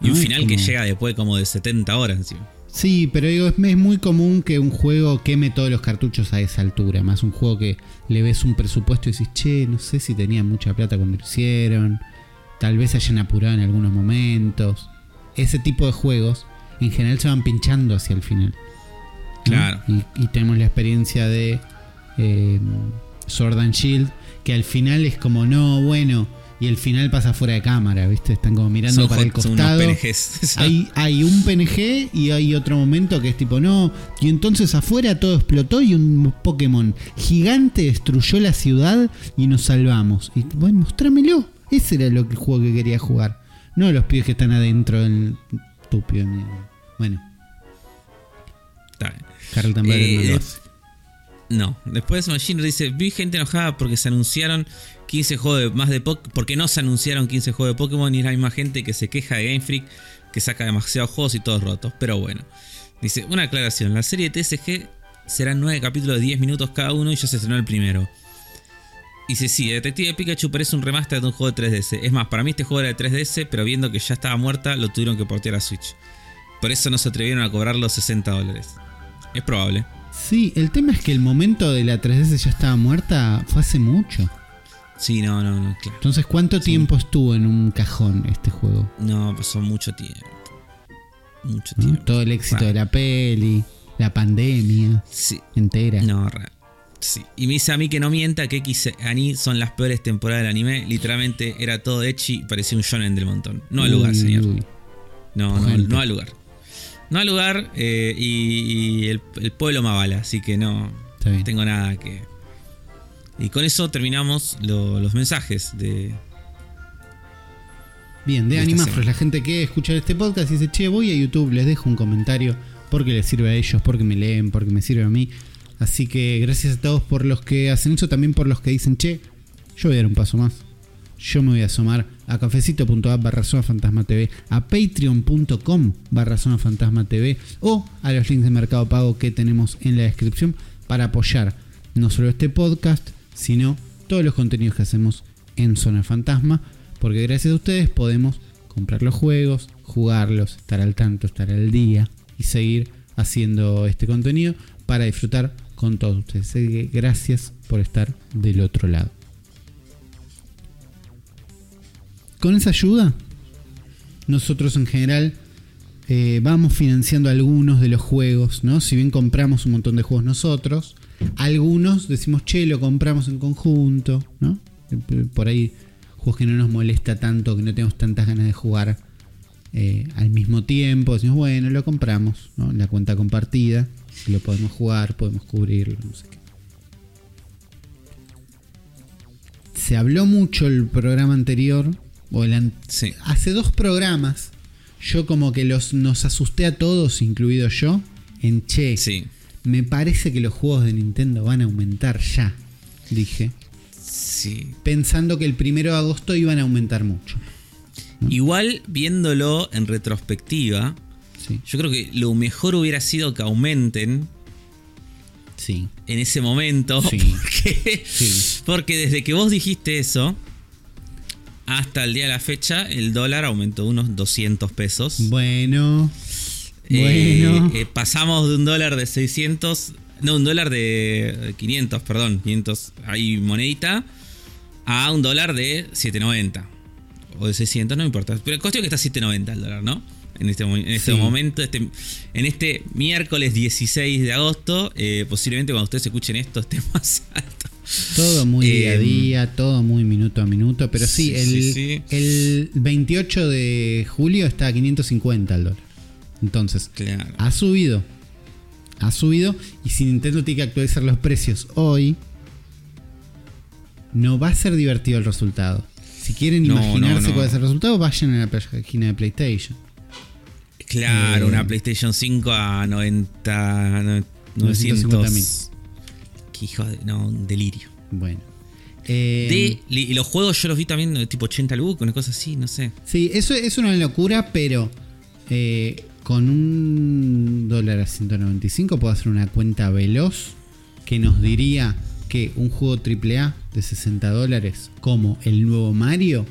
Y un final que llega después como de 70 horas encima. Sí, pero digo, es, muy común que un juego queme todos los cartuchos a esa altura. Más un juego que le ves un presupuesto y dices, che, no sé si tenían mucha plata cuando lo hicieron. Tal vez hayan apurado en algunos momentos. Ese tipo de juegos en general se van pinchando hacia el final. Claro. Y, tenemos la experiencia de eh, Sword and Shield, que al final es como, no, bueno, y el final pasa fuera de cámara, ¿viste? Están como mirando para el costado. hay, hay un PNG y hay otro momento que es tipo, no. Y entonces afuera todo explotó y un Pokémon gigante destruyó la ciudad y nos salvamos. Y bueno, mostrámelo. Ese era lo que, el juego que quería jugar. No los pibes que están adentro del estúpido. Bueno. Carlton eh, no, después Machine dice, vi gente enojada porque se anunciaron 15 juegos más de Pokémon, porque no se anunciaron 15 juegos de Pokémon y es la misma gente que se queja de Game Freak, que saca demasiados juegos y todos rotos. Pero bueno, dice, una aclaración, la serie TSG serán 9 capítulos de 10 minutos cada uno y ya se estrenó el primero. Dice, sí, Detective Pikachu parece un remaster de un juego de 3DS. Es más, para mí este juego era de 3DS, pero viendo que ya estaba muerta, lo tuvieron que portear a Switch. Por eso no se atrevieron a cobrar los 60 dólares. Es probable. Sí, el tema es que el momento de la 3DS ya estaba muerta fue hace mucho. Sí, no, no, no, claro. Entonces, ¿cuánto tiempo estuvo en un cajón este juego? No, pasó mucho tiempo. Mucho tiempo. Todo el éxito de la peli, la pandemia sí. entera. No, Sí. Y me dice a mí que no mienta que X Ani son las peores temporadas del anime. Literalmente era todo Echi y parecía un shonen del montón. No al lugar, señor. No, no, no al lugar. No al lugar eh, y, el, pueblo me avala, así que no tengo nada que... Y con eso terminamos los mensajes de... Bien, de, Animafros, la gente que escucha este podcast y dice, che, voy a YouTube, les dejo un comentario porque les sirve a ellos, porque me leen, porque me sirve a mí. Así que gracias a todos por los que hacen eso, también por los que dicen, che, yo voy a dar un paso más. Yo me voy a asomar a cafecito.app barra zona fantasma TV, a patreon.com barra zona fantasma TV o a los links de Mercado Pago que tenemos en la descripción para apoyar no solo este podcast, sino todos los contenidos que hacemos en Zona Fantasma, porque gracias a ustedes podemos comprar los juegos, jugarlos, estar al tanto, estar al día y seguir haciendo este contenido para disfrutar con todos ustedes. gracias por estar del otro lado. Con esa ayuda, nosotros en general eh, vamos financiando algunos de los juegos, ¿no? Si bien compramos un montón de juegos nosotros, algunos decimos, che, lo compramos en conjunto, ¿no? Por ahí, juegos que no nos molesta tanto, que no tenemos tantas ganas de jugar eh, al mismo tiempo, decimos, bueno, lo compramos, ¿no? La cuenta compartida lo podemos jugar, podemos cubrirlo, no sé qué. Se habló mucho el programa anterior, o el hace dos programas, yo como que los, nos asusté a todos, incluido yo, en che. Sí. Me parece que los juegos de Nintendo van a aumentar ya, dije. Sí. Pensando que el primero de agosto iban a aumentar mucho. Igual, viéndolo en retrospectiva, yo creo que lo mejor hubiera sido que aumenten. Sí. En ese momento. Porque, desde que vos dijiste eso. Hasta el día de la fecha, el dólar aumentó unos 200 pesos. Bueno. Eh, bueno. Eh, pasamos de un dólar de 600. No, un dólar de 500, perdón. 500. Hay monedita. A un dólar de 790. O de 600, no importa. Pero el costo es que está 790 el dólar, ¿no? En este, en este momento, este, en este miércoles 16 de agosto. Eh, posiblemente cuando ustedes escuchen esto esté más alto. Todo muy día a em, día, todo muy minuto a minuto, pero sí, el, el 28 de julio está a 550 el dólar. Entonces, ha subido. Ha subido y si Nintendo tiene que actualizar los precios hoy, no va a ser divertido el resultado. Si quieren imaginarse cuál es el resultado, vayan a la página de PlayStation. Claro, una eh, PlayStation 5 a 90. 950 mil. Qué hijo de. No, un delirio. Bueno. Eh, y los juegos yo los vi también de tipo 80 lucas, una cosa así, no sé. Sí, eso es una locura, pero eh, con un dólar a 195 puedo hacer una cuenta veloz que nos diría que un juego AAA de 60 dólares como el nuevo Mario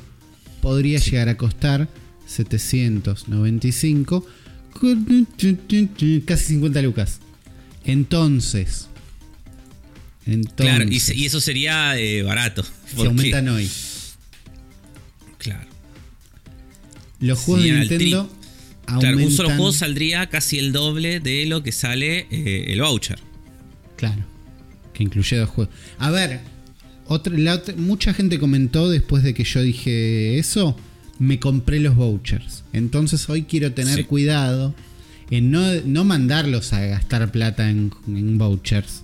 podría llegar a costar 795, casi 50 lucas. Entonces, Claro, y, eso sería eh, barato. Si aumentan hoy. Claro. Los juegos de Nintendo. Claro, un solo juego saldría casi el doble de lo que sale eh, el voucher. Claro. Que incluye dos juegos. A ver, otra, mucha gente comentó después de que yo dije eso me compré los vouchers. Entonces hoy quiero tener cuidado en no, mandarlos a gastar plata en, vouchers.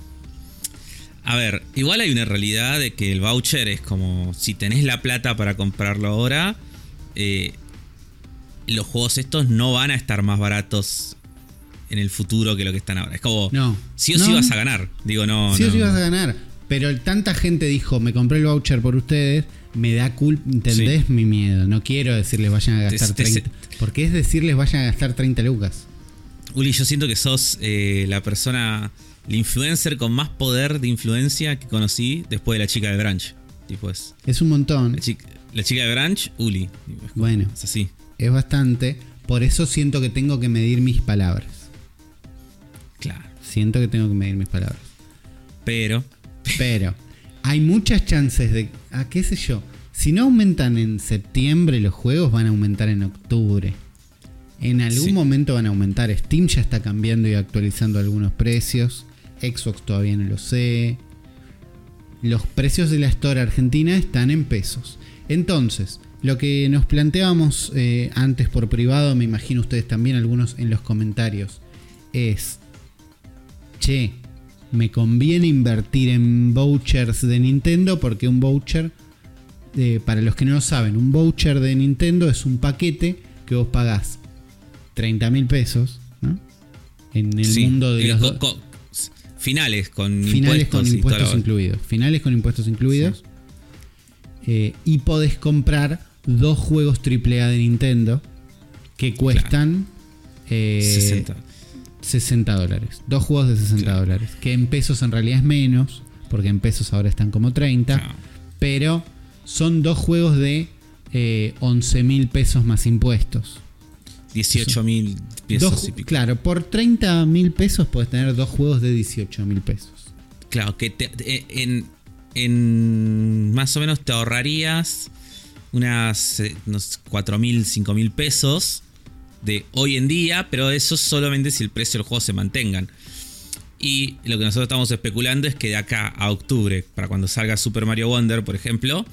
A ver, igual hay una realidad de que el voucher es como si tenés la plata para comprarlo ahora, eh, los juegos estos no van a estar más baratos en el futuro que lo que están ahora. Es como, no, sí o sí vas a ganar. Digo, no. Sí o sí vas a ganar. Pero tanta gente dijo, me compré el voucher por ustedes me da culpa, ¿entendés mi miedo? No quiero decirles vayan a gastar 30. Porque es decirles vayan a gastar 30 lucas. Uli, yo siento que sos eh, la persona, el influencer con más poder de influencia que conocí después de la chica del branch. Tipo es. Es un montón. La chica, de Branch, Uli. bueno. Es así. Es bastante. Por eso siento que tengo que medir mis palabras. Claro. Siento que tengo que medir mis palabras. Pero. Pero. Hay muchas chances de. ¿A qué sé yo? Si no aumentan en septiembre los juegos, van a aumentar en octubre. En algún momento van a aumentar. Steam ya está cambiando y actualizando algunos precios. Xbox todavía no lo sé. Los precios de la Store Argentina están en pesos. Entonces, lo que nos planteábamos eh, antes por privado, me imagino ustedes también, algunos en los comentarios, es, che, me conviene invertir en vouchers de Nintendo porque un voucher, eh, para los que no lo saben, un voucher de Nintendo es un paquete que vos pagás 30 mil pesos en el mundo de los... finales con finales impuestos, con impuestos incluidos. Finales con impuestos incluidos. Eh, y podés comprar dos juegos AAA de Nintendo que cuestan 60. 60 eh, dólares. Dos juegos de 60 dólares. Que en pesos en realidad es menos, porque en pesos ahora están como 30. Pero son dos juegos de 11 eh, mil pesos más impuestos. 18 mil pesos. claro, por 30 mil pesos puedes tener dos juegos de 18 mil pesos. Claro, que en, en más o menos te ahorrarías unas, eh, unos 4 mil, 5 mil pesos de hoy en día, pero eso solamente si el precio del juego se mantengan. Y lo que nosotros estamos especulando es que de acá a octubre, para cuando salga Super Mario Wonder, por ejemplo,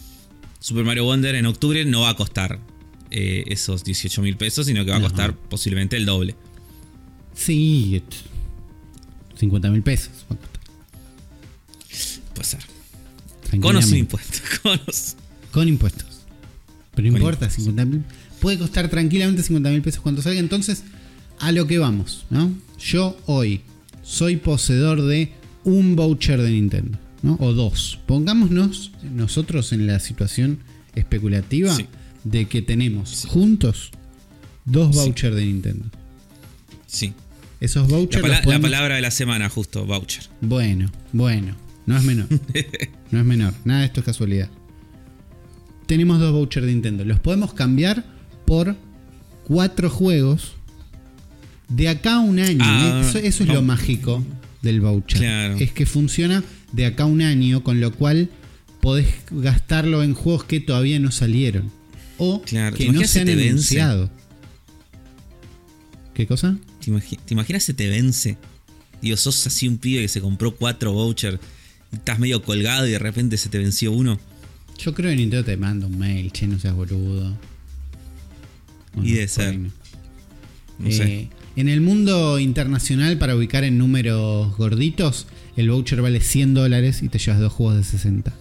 Super Mario Wonder en octubre no va a costar eh, esos 18 mil pesos, sino que va a costar posiblemente el doble. Sí, 50 mil pesos Puede ser. Con o sin impuestos. Con, impuestos. Pero no importa, 50 mil. Puede costar tranquilamente 50 mil pesos cuando salga. Entonces, a lo que vamos, ¿no? Yo hoy soy poseedor de un voucher de Nintendo, ¿no? O dos. Pongámonos nosotros en la situación especulativa de que tenemos juntos dos vouchers de Nintendo. Sí. Esos vouchers. La, la, palabra de la semana, justo, voucher. Bueno, bueno. No es menor. no es menor. Nada de esto es casualidad. Tenemos dos vouchers de Nintendo. Los podemos cambiar por cuatro juegos de acá a un año. Ah, eso, es lo mágico del voucher. Es que funciona de acá a un año, con lo cual podés gastarlo en juegos que todavía no salieron. O que no se han anunciado. ¿Qué cosa? ¿Te, imaginas se te vence? Dios, sos así un pibe que se compró cuatro vouchers estás medio colgado y de repente se te venció uno. Yo creo que Nintendo te manda un mail, che, no seas boludo. Y de ser. Eh, en el mundo internacional, para ubicar en números gorditos, el voucher vale 100 dólares y te llevas dos juegos de 60.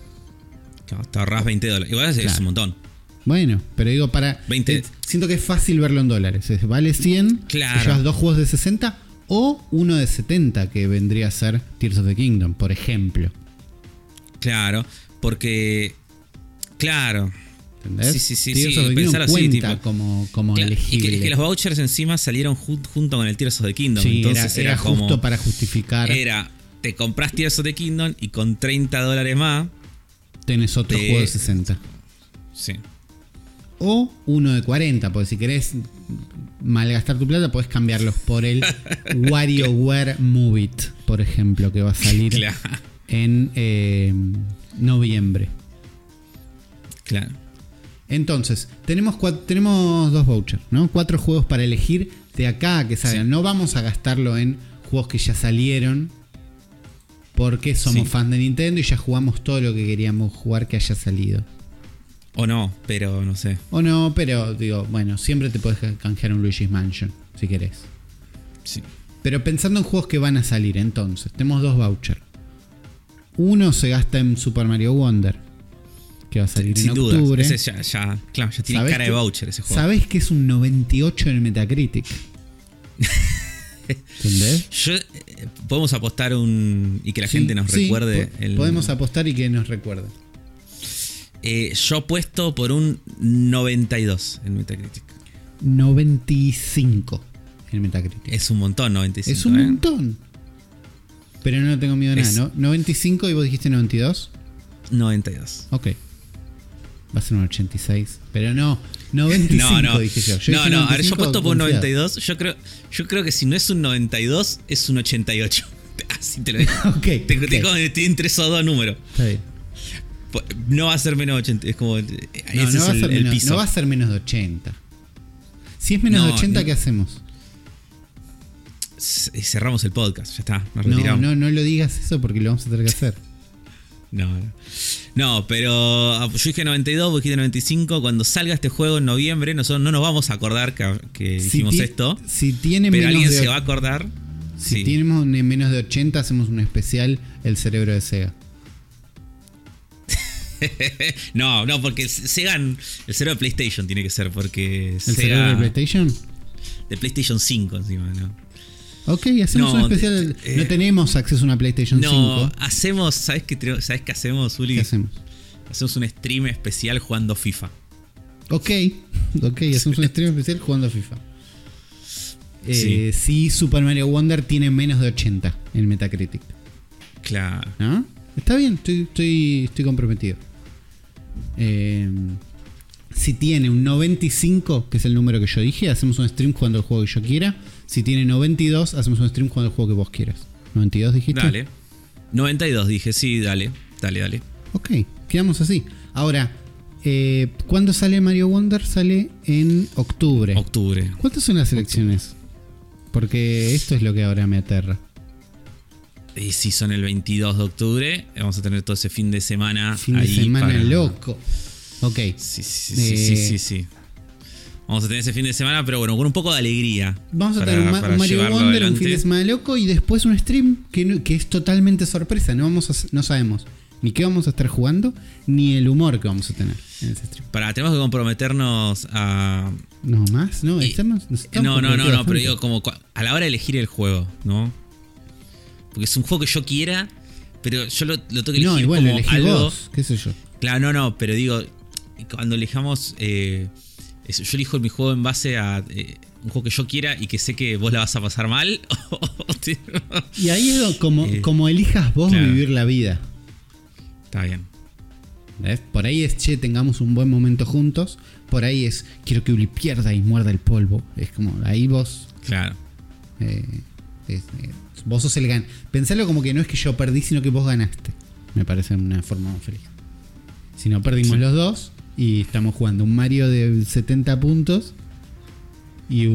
te ahorras 20 dólares. Igual es un montón. Bueno, pero digo, para. 20. Eh, siento que es fácil verlo en dólares. vale 100, claro. te llevas dos juegos de 60 o uno de 70 que vendría a ser Tears of the Kingdom, por ejemplo. Claro, porque claro. ¿Entendés? Sí, sí, sí, Tears sí. Pensar así, tipo, como, como elegible. Y que, los vouchers encima salieron junto con el Tears of the Kingdom. Sí, entonces era, justo para justificar. Era, te compras Tears of the Kingdom y con 30 dólares más. Tenés otro juego de 60. Sí. O uno de 40, porque si querés malgastar tu plata, puedes cambiarlos por el WarioWare Move It, por ejemplo, que va a salir en eh, noviembre. Claro. Entonces, tenemos, tenemos dos vouchers, ¿no? Cuatro juegos para elegir de acá que salgan. No vamos a gastarlo en juegos que ya salieron. Porque somos fans de Nintendo y ya jugamos todo lo que queríamos jugar que haya salido. O no, pero no sé. O no, pero digo, bueno, siempre te puedes canjear un Luigi's Mansion, si querés. Sí. Pero pensando en juegos que van a salir, entonces, tenemos dos vouchers. Uno se gasta en Super Mario Wonder, que va a salir en octubre. Ese ya, ya, claro, ya tiene cara de voucher ese juego. ¿Sabés que es un 98 en Metacritic? ¿Entendés? Yo, eh, podemos apostar un. y que la gente nos recuerde. el... Podemos apostar y que nos recuerde. Eh, yo apuesto por un 92 en Metacritic. 95 en Metacritic. Es un montón, 95. Es un ¿eh? montón. Pero no tengo miedo de nada, ¿no? 95 y vos dijiste 92. 92. Ok. Va a ser un 86. Pero no, 95 no, no. dije yo. no, no, a ver, yo puesto por un 92. Yo creo, yo creo que si no es un 92, es un 88. Así te lo digo. ok. Te, okay. te, entre esos dos números. Está bien. No va a ser menos de 80. Es como. No, ese no, va es el, menos, piso. no va a ser menos de 80. Si es menos de 80, ¿qué hacemos? Cerramos el podcast, ya está. Nos no, no, no lo digas eso porque lo vamos a tener que hacer. No, no. No, pero ah, yo dije 92, vos dijiste 95. Cuando salga este juego en noviembre, nosotros no nos vamos a acordar que, hicimos esto. Si tiene pero alguien se va a acordar. Si tenemos menos de 80, hacemos un especial El cerebro de Sega. no, no, porque Sega. El cerebro de PlayStation tiene que ser, porque. ¿El cerebro de PlayStation? De PlayStation 5 encima, ¿no? Ok, hacemos un especial. Eh, no tenemos acceso a una PlayStation 5. No, hacemos. ¿Sabes qué, ¿Sabes qué hacemos, Uli? ¿Qué hacemos? Hacemos un stream especial jugando FIFA. Ok, ok, hacemos un stream especial jugando FIFA. Eh, sí. Super Mario Wonder tiene menos de 80 en Metacritic. Claro. ¿No? Está bien, estoy, estoy, estoy comprometido. Eh, si tiene un 95, que es el número que yo dije, hacemos un stream jugando el juego que yo quiera. Si tiene 92, hacemos un stream jugando el juego que vos quieras. ¿92 dijiste? Dale. 92 dije, sí, dale, dale, dale. Ok, quedamos así. Ahora, eh, ¿cuándo sale Mario Wonder? Sale en octubre. Octubre. ¿Cuántas son las elecciones? Porque esto es lo que ahora me aterra. Y si son el 22 de octubre, vamos a tener todo ese fin de semana. Fin de semana loco. Ok. Sí, sí, sí, sí, sí, sí, Vamos a tener ese fin de semana, pero bueno, con un poco de alegría. Vamos a tener un, Mario Wonder, un fin de semana loco y después un stream que, que es totalmente sorpresa. No, vamos no sabemos ni qué vamos a estar jugando, ni el humor que vamos a tener en ese stream. Para, tenemos que comprometernos a. No, más, no, estamos, no, no, no, no, pero digo, como a la hora de elegir el juego, ¿no? Porque es un juego que yo quiera, pero yo lo, lo tengo que elegir no, igual, como algo. Vos, qué sé yo. Claro, no, no, pero digo, cuando elijamos. Eh, yo elijo mi juego en base a eh, un juego que yo quiera y que sé que vos la vas a pasar mal. y ahí es como, eh, como elijas vos vivir la vida. Está bien. Por ahí es, che, tengamos un buen momento juntos. Por ahí es, quiero que Uli pierda y muerda el polvo. Es como, ahí vos. Claro. vos sos el gan. Pensalo como que no es que yo perdí, sino que vos ganaste. Me parece una forma feliz. Si no perdimos los dos y estamos jugando un Mario de 70 puntos y,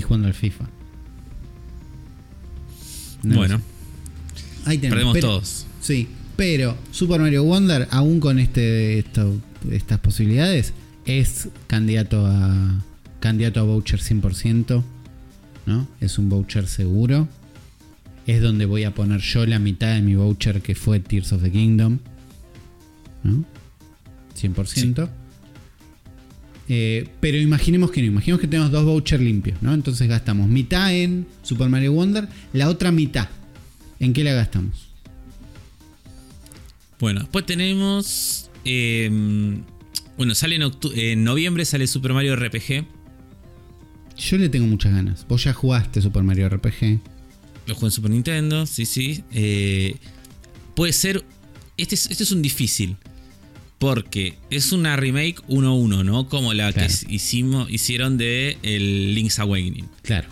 jugando al FIFA. bueno. Ahí Perdemos todos. Sí, pero Super Mario Wonder, aún con este, estas posibilidades, es candidato a candidato a voucher 100%, ¿no? Es un voucher seguro. Es donde voy a poner yo la mitad de mi voucher que fue Tears of the Kingdom. ¿no? 100%. Eh, pero imaginemos que no, imaginemos que tenemos dos vouchers limpios, ¿no? Entonces gastamos mitad en Super Mario Wonder, la otra mitad. ¿En qué la gastamos? Bueno, después tenemos. Em, bueno, sale en, en, noviembre sale Super Mario RPG. Yo le tengo muchas ganas. Vos ya jugaste Super Mario RPG. Lo jugué en Super Nintendo, sí, sí. Eh, puede ser. Este este es un difícil. Porque es una remake 1-1, ¿no? Como la que hicimos, hicieron de el Link's Awakening. Claro.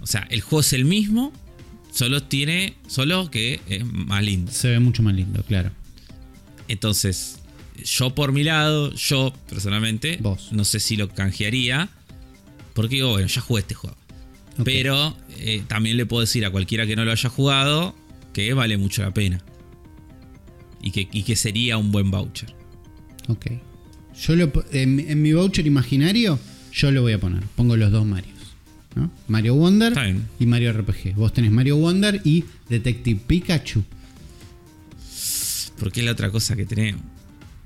O sea, el juego es el mismo, solo tiene. Solo que es más lindo. Se ve mucho más lindo, claro. Entonces, yo por mi lado, yo personalmente, Vos. no sé si lo canjearía. Porque digo, bueno, ya jugué este juego. Pero eh, también le puedo decir a cualquiera que no lo haya jugado que vale mucho la pena. Y que, y que sería un buen voucher. Ok. Yo lo, en, mi voucher imaginario, yo lo voy a poner. Pongo los dos Marios. ¿no? Mario Wonder y Mario RPG. Vos tenés Mario Wonder y Detective Pikachu. Porque es la otra cosa que tenemos.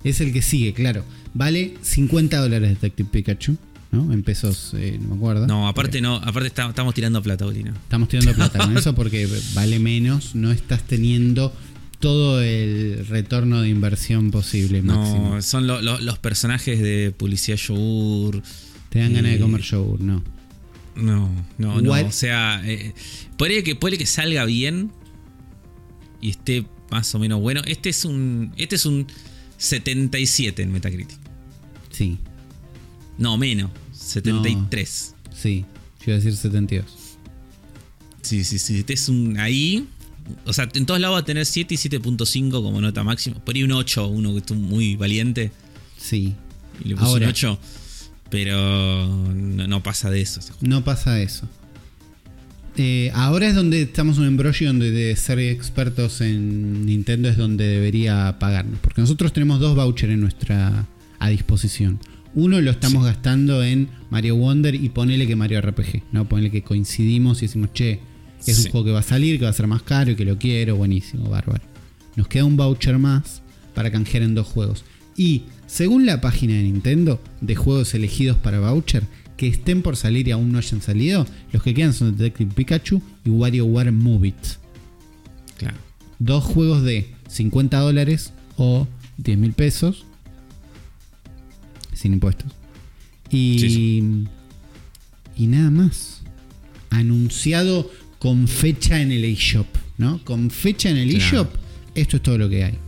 Es el que sigue, claro. Vale 50 dólares Detective Pikachu. ¿no? En pesos, eh, no me acuerdo. No, aparte no, aparte estamos tirando plata, Bolina. Estamos tirando plata con eso porque vale menos. No estás teniendo todo el retorno de inversión posible. No, son los personajes de Policía Yogur. Te dan ganas de comer yogur, no. No, no, no. O sea, eh, puede, que, puede que salga bien y esté más o menos bueno. Este es un. Este es un 77 en Metacritic. Sí. No, menos. 73. sí, yo iba a decir 72. Sí, sí, sí. Este es un. Ahí. O sea, en todos lados va a tener 7 y 7.5 como nota máxima. Por ahí un 8, uno que estuvo muy valiente. Sí. Y le puso un 8. Pero no, pasa de eso. No pasa de eso. Eh, ahora es donde estamos en un embrollo donde de ser expertos en Nintendo es donde debería pagarnos. Porque nosotros tenemos dos vouchers en nuestra a disposición. Uno lo estamos gastando en Mario Wonder y ponele que Mario RPG. ¿no? Ponele que coincidimos y decimos, che, es un juego que va a salir, que va a ser más caro y que lo quiero. Buenísimo, bárbaro. Nos queda un voucher más para canjear en dos juegos. Y según la página de Nintendo de juegos elegidos para voucher, que estén por salir y aún no hayan salido, los que quedan son Detective Pikachu y WarioWare Move It. Claro. Dos juegos de 50 dólares o 10 mil pesos. Sin impuestos. Y, y nada más. Anunciado con fecha en el eShop. ¿no? Con fecha en el eShop, esto es todo lo que hay.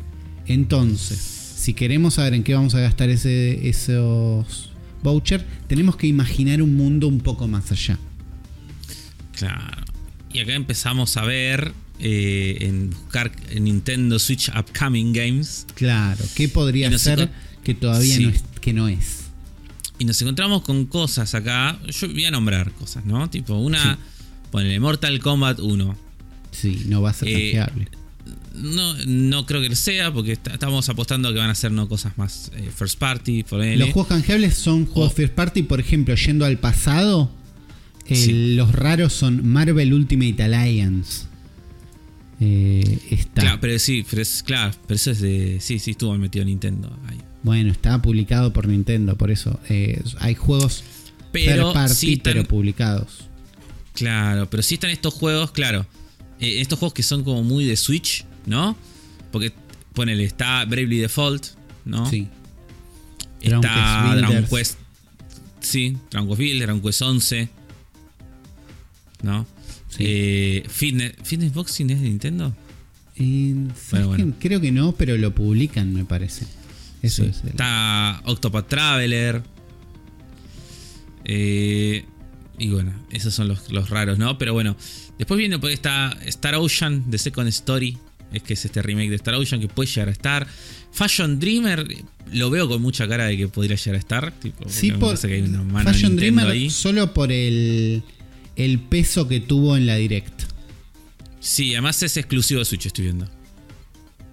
Entonces, si queremos saber en qué vamos a gastar ese, esos voucher, tenemos que imaginar un mundo un poco más allá. Claro. Y acá empezamos a ver eh, en buscar en Nintendo Switch Upcoming Games. Claro, ¿qué podría ser que todavía no, es, que no es? Y nos encontramos con cosas acá. Yo voy a nombrar cosas, ¿no? Tipo, una. Ponele Mortal Kombat 1. Sí, no va a ser eh, no, no creo que lo sea, porque estamos apostando a que van a ser no cosas más eh, first party. Los juegos canjeables son juegos first party, por ejemplo, yendo al pasado, los raros son Marvel Ultimate Alliance. Eh, está. Claro, pero sí, pero es, claro, pero eso es de. Sí, sí, estuvo metido Nintendo ahí. Bueno, está publicado por Nintendo, por eso. Eh, hay juegos pero party, pero publicados. Claro, pero sí están estos juegos, claro. estos juegos que son como muy de Switch, ¿no? Porque, ponele, está Bravely Default, ¿no? Sí. Está Dragon Quest. Sí, Dragon Quest Build, Dragon Quest 11. ¿No? Sí. Eh, Fitness, ¿Fitness Boxing es de Nintendo? Creo que no, pero lo publican, me parece. Eso es. Está Octopath Traveler. Eh, y bueno, esos son los, los, raros, ¿no? Pero bueno, después viene pues está Star Ocean, The Second Story es que es este remake de Star Ocean que puede llegar a estar. Fashion Dreamer lo veo con mucha cara de que podría llegar a estar. sí, por Fashion Dreamer solo por el, el peso que tuvo en la Direct. Sí, además es exclusivo de Switch, estoy viendo.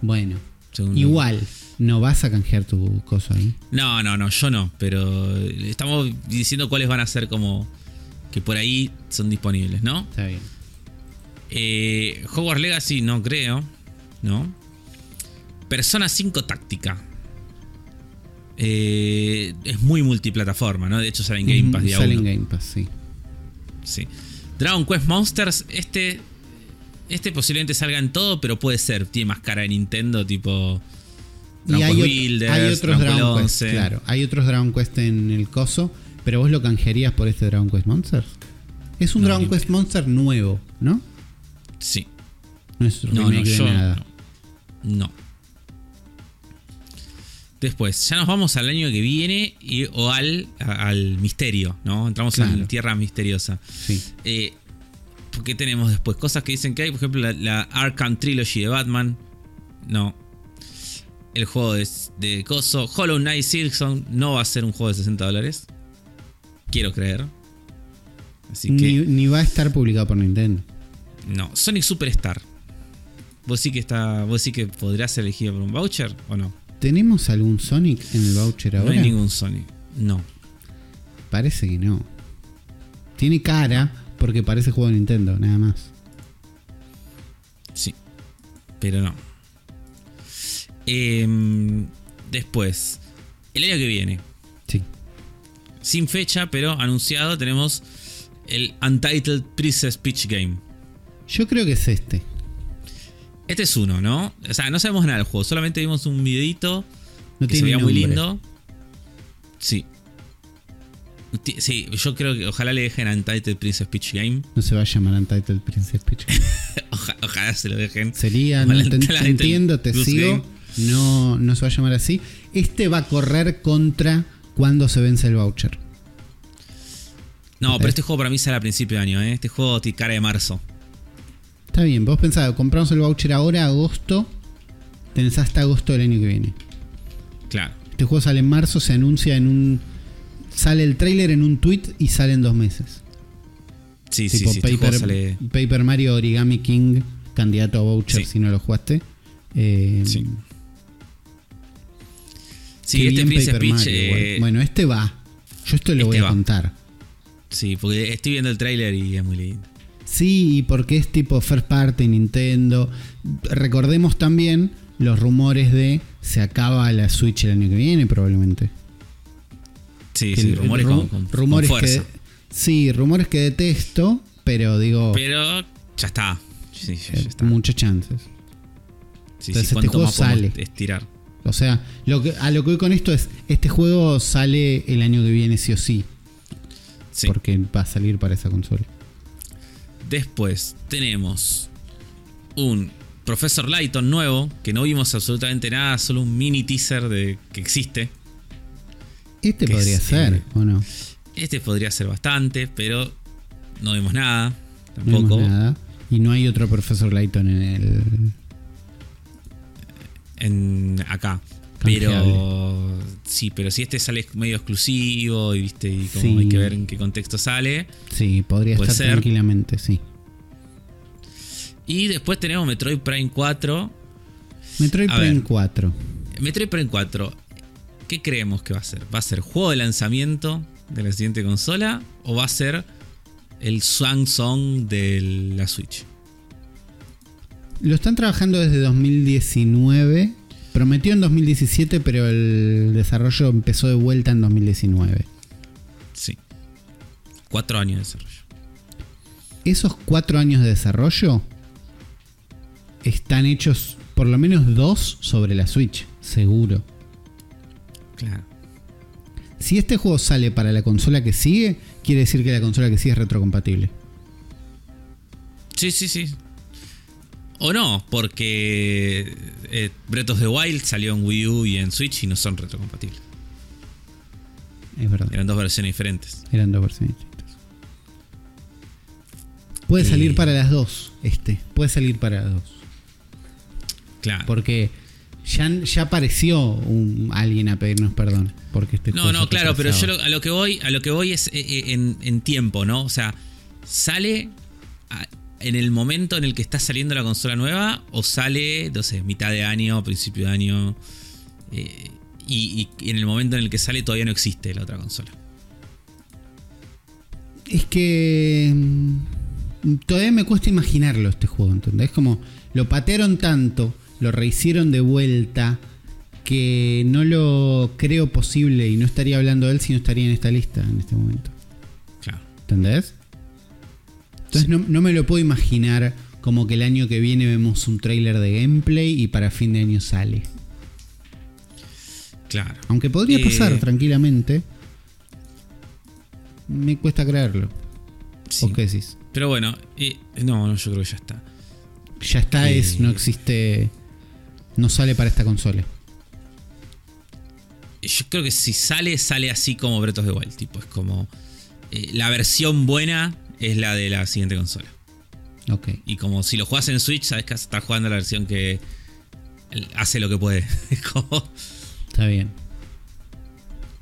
Bueno, igual. ¿No vas a canjear tu cosa ahí? No, no, no, yo no. Pero estamos diciendo cuáles van a ser como que por ahí son disponibles, ¿no? Está bien. Eh, Hogwarts Legacy no creo. ¿no? Persona 5 táctica. Eh, es muy multiplataforma, ¿no? De hecho sale en Game Pass. sale en Game Pass, sí. Sí. Dragon Quest Monsters, este, este posiblemente salga en todo, pero puede ser. Tiene más cara de Nintendo, tipo... Dragon hay, Builders, hay otros Dragon, Quest, claro. Hay otros Dragon Quest en el coso, pero vos lo canjearías por este Dragon Quest Monsters. Es un Dragon Quest Monster nuevo, ¿no? Sí. No es remake de nada. No. Después, ya nos vamos al año que viene y, o al, al misterio, ¿no? Entramos en tierra misteriosa. Sí. Eh, ¿Qué tenemos después? Cosas que dicen que hay, por ejemplo, la, Arkham Trilogy de Batman. No. El juego de, de Coso. Hollow Knight Silksong no va a ser un juego de 60 dólares. Quiero creer. Así que, ni, ni va a estar publicado por Nintendo. No. Sonic Superstar. ¿Vos sí que está. ¿Vos sí que podrás ser elegido por un voucher o no? ¿Tenemos algún Sonic en el voucher ahora? No hay ningún Sonic. No. Parece que no. Tiene cara porque parece juego de Nintendo, nada más. Sí. Pero no. Em, después. El año que viene. Sin fecha, pero anunciado tenemos el Untitled Princess Peach Game. Yo creo que es este. Este es uno, ¿no? O sea, no sabemos nada del juego, solamente vimos un videito que se veía muy lindo. Sí. Sí, yo creo que ojalá le dejen Untitled Princess Peach Game. No se va a llamar Untitled Princess Peach Game. ojalá se lo dejen. Sería, no, te, entiendo, te sigo. No, no se va a llamar así. Este va a correr contra cuando se vence el voucher. No, pero este juego para mí sale a principio de año, ¿eh? Este juego tiene cara de marzo. Está bien, vos pensás, compramos el voucher ahora, agosto, tenés hasta agosto del año que viene. Claro. Este juego sale en marzo, se anuncia en un. Sale el trailer en un tweet y sale en dos meses. Sí, sí, sí. Este Paper, Paper Mario Origami King, candidato a voucher si no lo jugaste. Eh, sí. Sí, este Princess Peach. Eh, bueno, este va. Yo esto lo este voy a contar. Sí, porque estoy viendo el trailer y es muy lindo. Sí, porque es tipo first party Nintendo. Recordemos también los rumores de se acaba la Switch el año que viene, probablemente. Sí, sí, rumores, con, rumores Que, sí, rumores que detesto, pero digo. Pero ya está. Sí, ya, está. Muchas chances. Entonces este juego sale. Estirar. O sea, lo que, a lo que voy con esto es, este juego sale el año que viene sí o sí. sí. Porque va a salir para esa consola. Después tenemos un Professor Lighton nuevo, que no vimos absolutamente nada, solo un mini teaser de que existe. Este podría ser, eh, ¿o no? Este podría ser bastante, pero no vimos nada. Tampoco. No nada. Y no hay otro Professor Lighton en el. En acá. Pero sí, pero si este sale medio exclusivo y viste y como hay que ver en qué contexto sale. Sí, podría estar tranquilamente, sí. Y después tenemos Metroid Prime 4. Metroid Prime 4. Metroid Prime 4. ¿Qué creemos que va a ser? ¿Va a ser juego de lanzamiento de la siguiente consola? ¿O va a ser el Swang Song de la Switch? Lo están trabajando desde 2019. Prometió en 2017, pero el desarrollo empezó de vuelta en 2019. Sí. Cuatro años de desarrollo. Esos cuatro años de desarrollo están hechos por lo menos dos sobre la Switch, seguro. Claro. Si este juego sale para la consola que sigue, quiere decir que la consola que sigue es retrocompatible. Sí, sí, sí. O no, porque eh, Breath of the Wild salió en Wii U y en Switch y no son retrocompatibles. Es verdad. Eran dos versiones diferentes. Eran dos versiones distintas. Puede salir para las dos, este. Puede salir para las dos. Claro. Porque ya, ya apareció un, alguien a pedirnos perdón. Porque este no, no, claro, pero yo a lo que voy, a lo que voy es eh, eh, en, tiempo, ¿no? O sea, sale en el momento en el que está saliendo la consola nueva o sale, no sé, mitad de año, principio de año. Eh, y, en el momento en el que sale todavía no existe la otra consola. Es que mm, todavía me cuesta imaginarlo este juego, ¿entendés? Como lo patearon tanto lo rehicieron de vuelta, que no lo creo posible y no estaría hablando de él si no estaría en esta lista en este momento. Claro. ¿Entendés? Entonces no, me lo puedo imaginar como que el año que viene vemos un trailer de gameplay y para fin de año sale. Claro. Aunque podría eh, pasar tranquilamente. Me cuesta creerlo. Sí. qué decís? Pero bueno, eh, no, yo creo que ya está. Ya está, es, no existe no sale para esta consola. Yo creo que si sale, sale así como Breath of the Wild. Tipo, es como. Eh, la versión buena es la de la siguiente consola. Ok. Y como si lo juegas en Switch, sabes que estás jugando la versión que hace lo que puede. Es como. Está bien.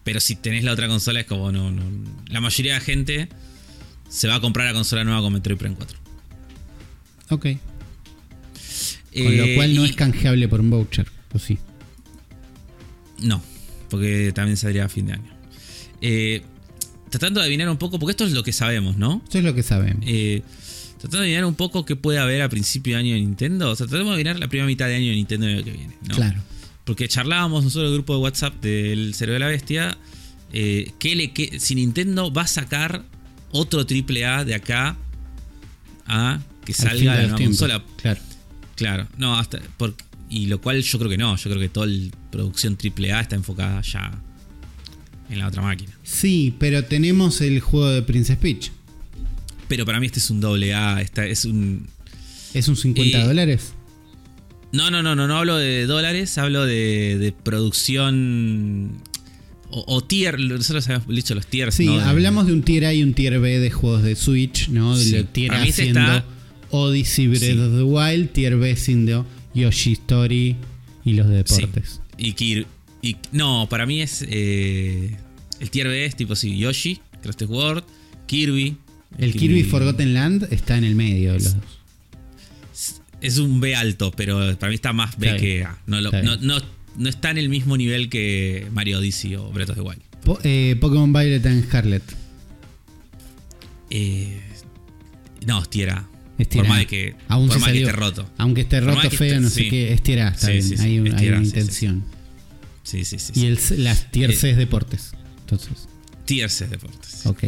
Pero si tenés la otra consola, es como no, no. La mayoría de la gente se va a comprar la consola nueva con Metroid Prime 4. Ok. Con lo cual no eh, es canjeable por un voucher, ¿o sí? No, porque también saldría a fin de año. Eh, tratando de adivinar un poco, porque esto es lo que sabemos, ¿no? Esto es lo que sabemos. Eh, tratando de adivinar un poco qué puede haber a principio de año de Nintendo. O sea, tratamos de adivinar la primera mitad de año de Nintendo el año que viene, ¿no? Claro. Porque charlábamos nosotros el grupo de WhatsApp del Cerebro de la Bestia. que, le, que si Nintendo va a sacar otro AAA de acá a que salga de la consola. Claro. Claro, no, hasta. y lo cual yo creo que no. Yo creo que toda la producción AAA está enfocada ya en la otra máquina. Sí, pero tenemos el juego de Princess Peach. Pero para mí este es un doble A, esta es un... ¿Es un 50 eh, dólares? No, no, no, no, no hablo de dólares, hablo de, producción o, tier, nosotros habíamos dicho los tiers. Sí, hablamos de un tier A y un tier B de juegos de Switch, ¿no? Sí. tier A siendo Odyssey Breath of the Wild, tier B siendo Yoshi Story y los de deportes. Y Kirby. Y, no, para mí es. Eh, el tier B es tipo sí, Yoshi, Crafted World, Kirby. El Kirby, Forgotten Land está en el medio de los dos. Es un B alto, pero para mí está más B que A. No, no, está en el mismo nivel que Mario Odyssey o Breath of the Wild. Eh, Pokémon Violet and Scarlet. Eh, no, es tier A. Por más de que, Aún por más que esté roto. Aunque esté roto feo, no sé qué. Es tier A, está bien. hay, una intención. Sí, sí, sí. Y el, las tier C es deportes. Entonces. Tier C es deportes. Ok.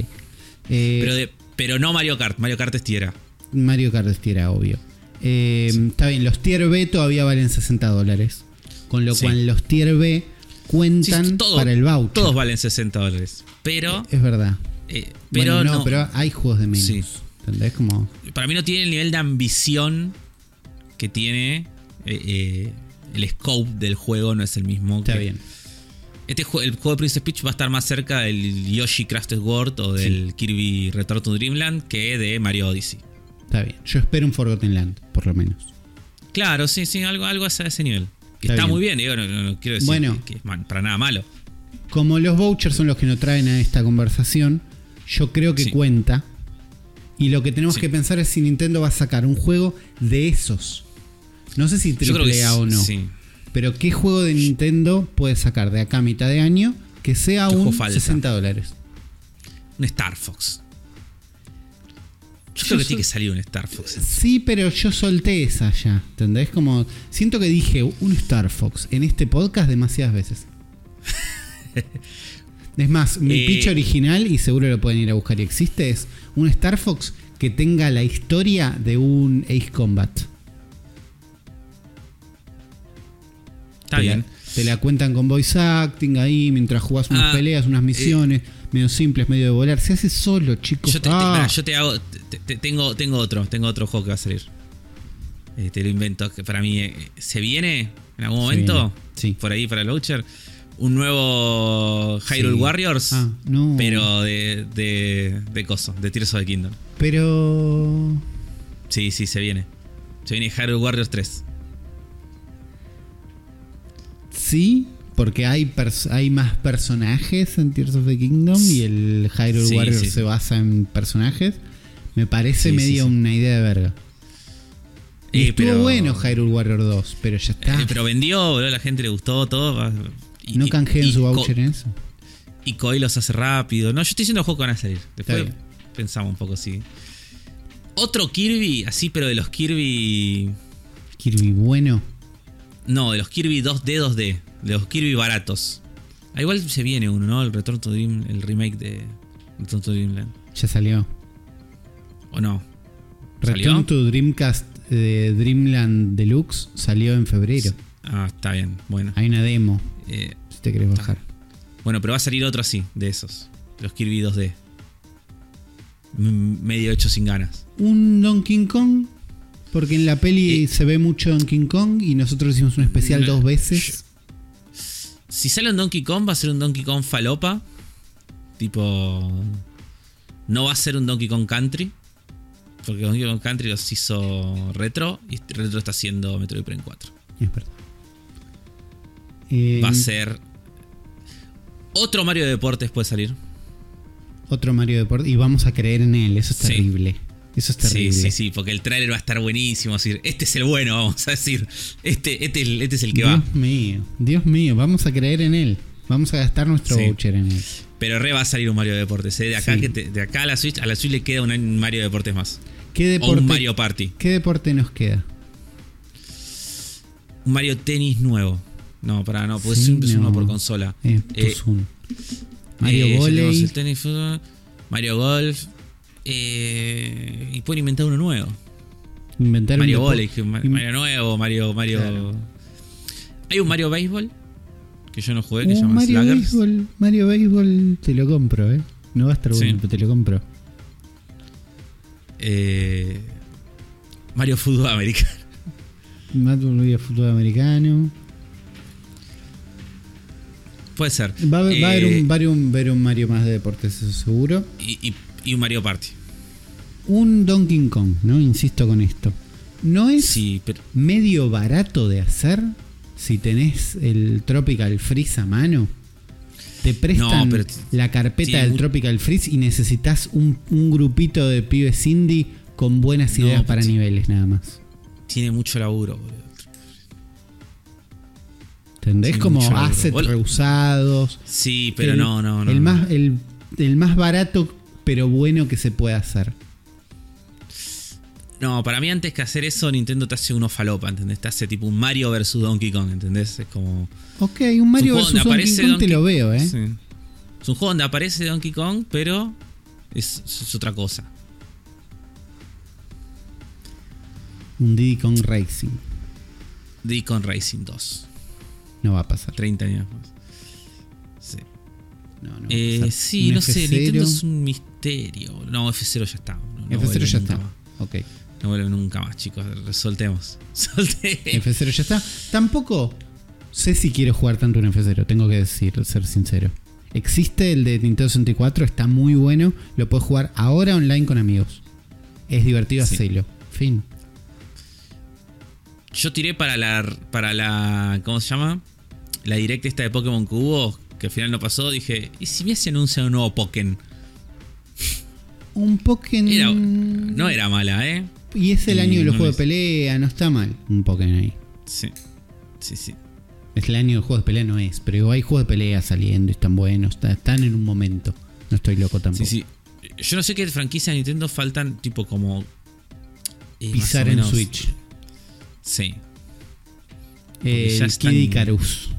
Eh, pero, de, pero no Mario Kart. Mario Kart es tier A. Mario Kart es tier A, obvio. Eh, está bien, los tier B todavía valen 60 dólares. Con lo cual los tier B cuentan para el voucher. Todos valen 60 dólares. Pero. Es verdad. Eh, pero no, pero hay juegos de menos. ¿Entendés? Como... Para mí no tiene el nivel de ambición que tiene el scope del juego no es el mismo. Está bien. Este el juego de Princess Peach va a estar más cerca del Yoshi Crafted World o del Kirby Return to Dreamland que de Mario Odyssey. Está bien. Yo espero un Forgotten Land, por lo menos. Claro, sí, sí, algo, algo a ese nivel. Que está, muy bien, digo, no, quiero decir bueno, que, es para nada malo. Como los vouchers son los que nos traen a esta conversación, yo creo que cuenta. Y lo que tenemos que pensar es si Nintendo va a sacar un juego de esos no sé si triple A o no. Pero ¿qué juego de Nintendo puede sacar de acá a mitad de año que sea un 60 dólares? Un Star Fox. Yo, creo que tiene que salir un Star Fox. Sí, pero yo solté esa ya. ¿Entendés? Como. Siento que dije un Star Fox en este podcast demasiadas veces. es más, mi eh, pitch original, y seguro lo pueden ir a buscar y existe, es un Star Fox que tenga la historia de un Ace Combat. Te La, cuentan con voice acting ahí mientras jugás unas ah, peleas, unas misiones, eh, medio simples, medio de volar. Se hace solo, chicos. Yo te, ah. yo te hago. tengo, tengo otro, tengo otro juego que va a salir. Eh, te lo invento. Que para mí eh, se viene en algún momento. Sí. Por ahí para el launcher. Un nuevo Hyrule Warriors. Ah, no. Pero de, de, de coso, de Tears of the Kingdom. Pero. Sí, sí, se viene. Se viene Hyrule Warriors 3. Sí, porque hay, hay más personajes en Tears of the Kingdom y el Hyrule Warriors se basa en personajes. Me parece medio una idea de verga. Y estuvo bueno Hyrule Warriors 2, pero ya está. Eh, pero vendió, a la gente le gustó todo. Y, no canjeen su voucher en eso. Y Koei los hace rápido. No, yo estoy diciendo juegos que van a salir. Después pensamos un poco así. Otro Kirby, así, pero de los Kirby. Kirby bueno. No, de los Kirby 2D, 2D. De los Kirby baratos. Ah, igual se viene uno, ¿no? El Return to Dream, el remake de Return to Dreamland. Ya salió. ¿O no? Return to Dreamcast de Dreamland Deluxe salió en febrero. Ah, está bien, bueno. Hay una demo. Eh, si te querés bajar. Bueno, pero va a salir otro así, de esos. Los Kirby 2D. medio hecho sin ganas. ¿Un Donkey Kong? Porque en la peli se ve mucho Donkey Kong y nosotros hicimos un especial dos veces. Si sale un Donkey Kong, va a ser un Donkey Kong falopa. Tipo. No va a ser un Donkey Kong Country. Porque Donkey Kong Country los hizo retro. Y retro está haciendo Metroid Prime 4. Es verdad. va a eh, ser. Otro Mario de Deportes puede salir. Otro Mario de Deportes. Y vamos a creer en él. Eso es terrible. Eso es terrible. Sí, sí, sí, porque el trailer va a estar buenísimo. Decir, este es el bueno, vamos a decir. Este, este, este es el que va. Dios mío, Dios mío, vamos a creer en él. Vamos a gastar nuestro voucher en él. Pero re va a salir un Mario Deportes. ¿eh? De, acá, de acá a la Switch, a la Switch le queda un Mario Deportes más. ¿Qué deporte, o un Mario Party. ¿Qué deporte nos queda? Un Mario Tenis nuevo. No, para no, pues siempre es uno por consola. Eh, eh, Mario eh, Volley. Mario Golf. Eh, y pueden inventar uno nuevo. Inventar Mario Volley, Mario nuevo, Mario. Mario... Hay un Mario Béisbol que yo no jugué, que se llama Mario Baseball, Mario Baseball te lo compro, ¿eh? No va a estar bueno, pero te lo compro. Eh, Mario Fútbol Americano. Mario Fútbol Americano. Puede ser. Va, a haber, un, Mario más de deportes, eso seguro. Y, un Mario Party. Un Donkey Kong, ¿no? Insisto con esto. ¿No es medio barato de hacer si tenés el Tropical Freeze a mano? Te prestan la carpeta del Tropical Freeze y necesitas un, grupito de pibes indie con buenas ideas para niveles nada más. Tiene mucho laburo, boludo. ¿Entendés? Como assets reusados. Sí, pero no, no, no. El más, el, más barato, pero bueno que se puede hacer. No, para mí antes que hacer eso, Nintendo te hace uno falopa, ¿entendés? Te hace tipo un Mario versus Donkey Kong, ¿entendés? Es como. Ok, un Mario versus Donkey Kong te lo veo, ¿eh? Sí. Es un juego donde aparece Donkey Kong, pero es, es otra cosa. Un Diddy Kong Racing. Diddy Kong Racing 2. No va a pasar. 30 años más. Sí. No, no eh, sí, no sé. Nintendo es un misterio. No, F0 ya está. F0 ya está. Ok. No vuelve nunca más, chicos. Soltemos. Soltemos. F0 ya está. Tampoco sé si quiero jugar tanto un F0, tengo que decir, ser sincero. Existe el de Nintendo 64, está muy bueno. Lo puedes jugar ahora online con amigos. Es divertido hacerlo. Fin. Yo tiré para la. para la. ¿Cómo se llama? la directa esta de Pokémon hubo, que al final no pasó, dije, ¿y si me se anuncia un nuevo Pokémon? Un Pokémon. no era mala, ¿eh? Y es el año de los juegos de pelea, no está mal un Pokémon ahí. Sí, sí, sí. Es el año de juegos de pelea, no es, pero hay juegos de pelea saliendo y están buenos, están en un momento. No estoy loco tampoco. Sí, sí. Yo no sé qué franquicias de Nintendo faltan, tipo como. Eh, Pisar en Switch. Sí. Eh, el Kid Icarus.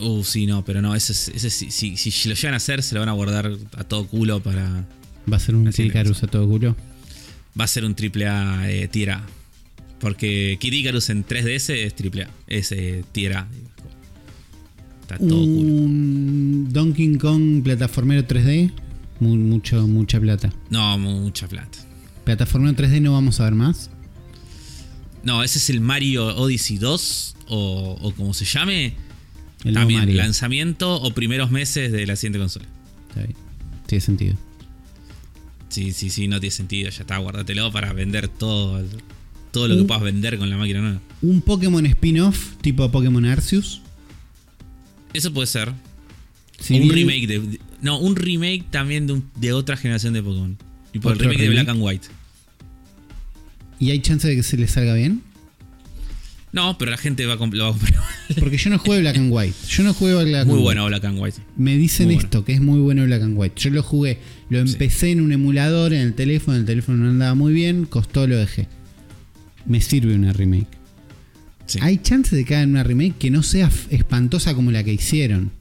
Uh, sí, no, pero no, ese, ese si, lo llegan a hacer, se lo van a guardar a todo culo para. ¿Va a ser un Kid Icarus a todo culo? Va a ser un triple A eh, tira. Porque Kid Icarus en 3DS es triple A. Es eh, tira. Está todo un Donkey Kong plataformero 3D. mucho, mucha plata. No, mucha plata. ¿Plataformero 3D no vamos a ver más? No, ese es el Mario Odyssey 2. O, o como se llame también, lanzamiento o primeros meses de la siguiente consola. Tiene sentido. Sí, sí, sí, no tiene sentido. Ya está, guárdatelo para vender todo, todo lo que puedas vender con la máquina nueva. ¿Un Pokémon spin-off tipo Pokémon Arceus? Eso puede ser. un remake de. No, un remake también de, de otra generación de Pokémon. Tipo el remake, de Black and White. ¿Y hay chance de que se le salga bien? No, pero la gente va a, lo va a comprar. Porque yo no juego Black and White. Yo no juego Black Muy bueno Black and White. Me dicen esto, que es muy bueno Black and White. Yo lo jugué, lo empecé en un emulador en el teléfono, el teléfono no andaba muy bien, costó, lo dejé. Me sirve una remake. Hay chances de que hagan una remake que no sea espantosa como la que hicieron.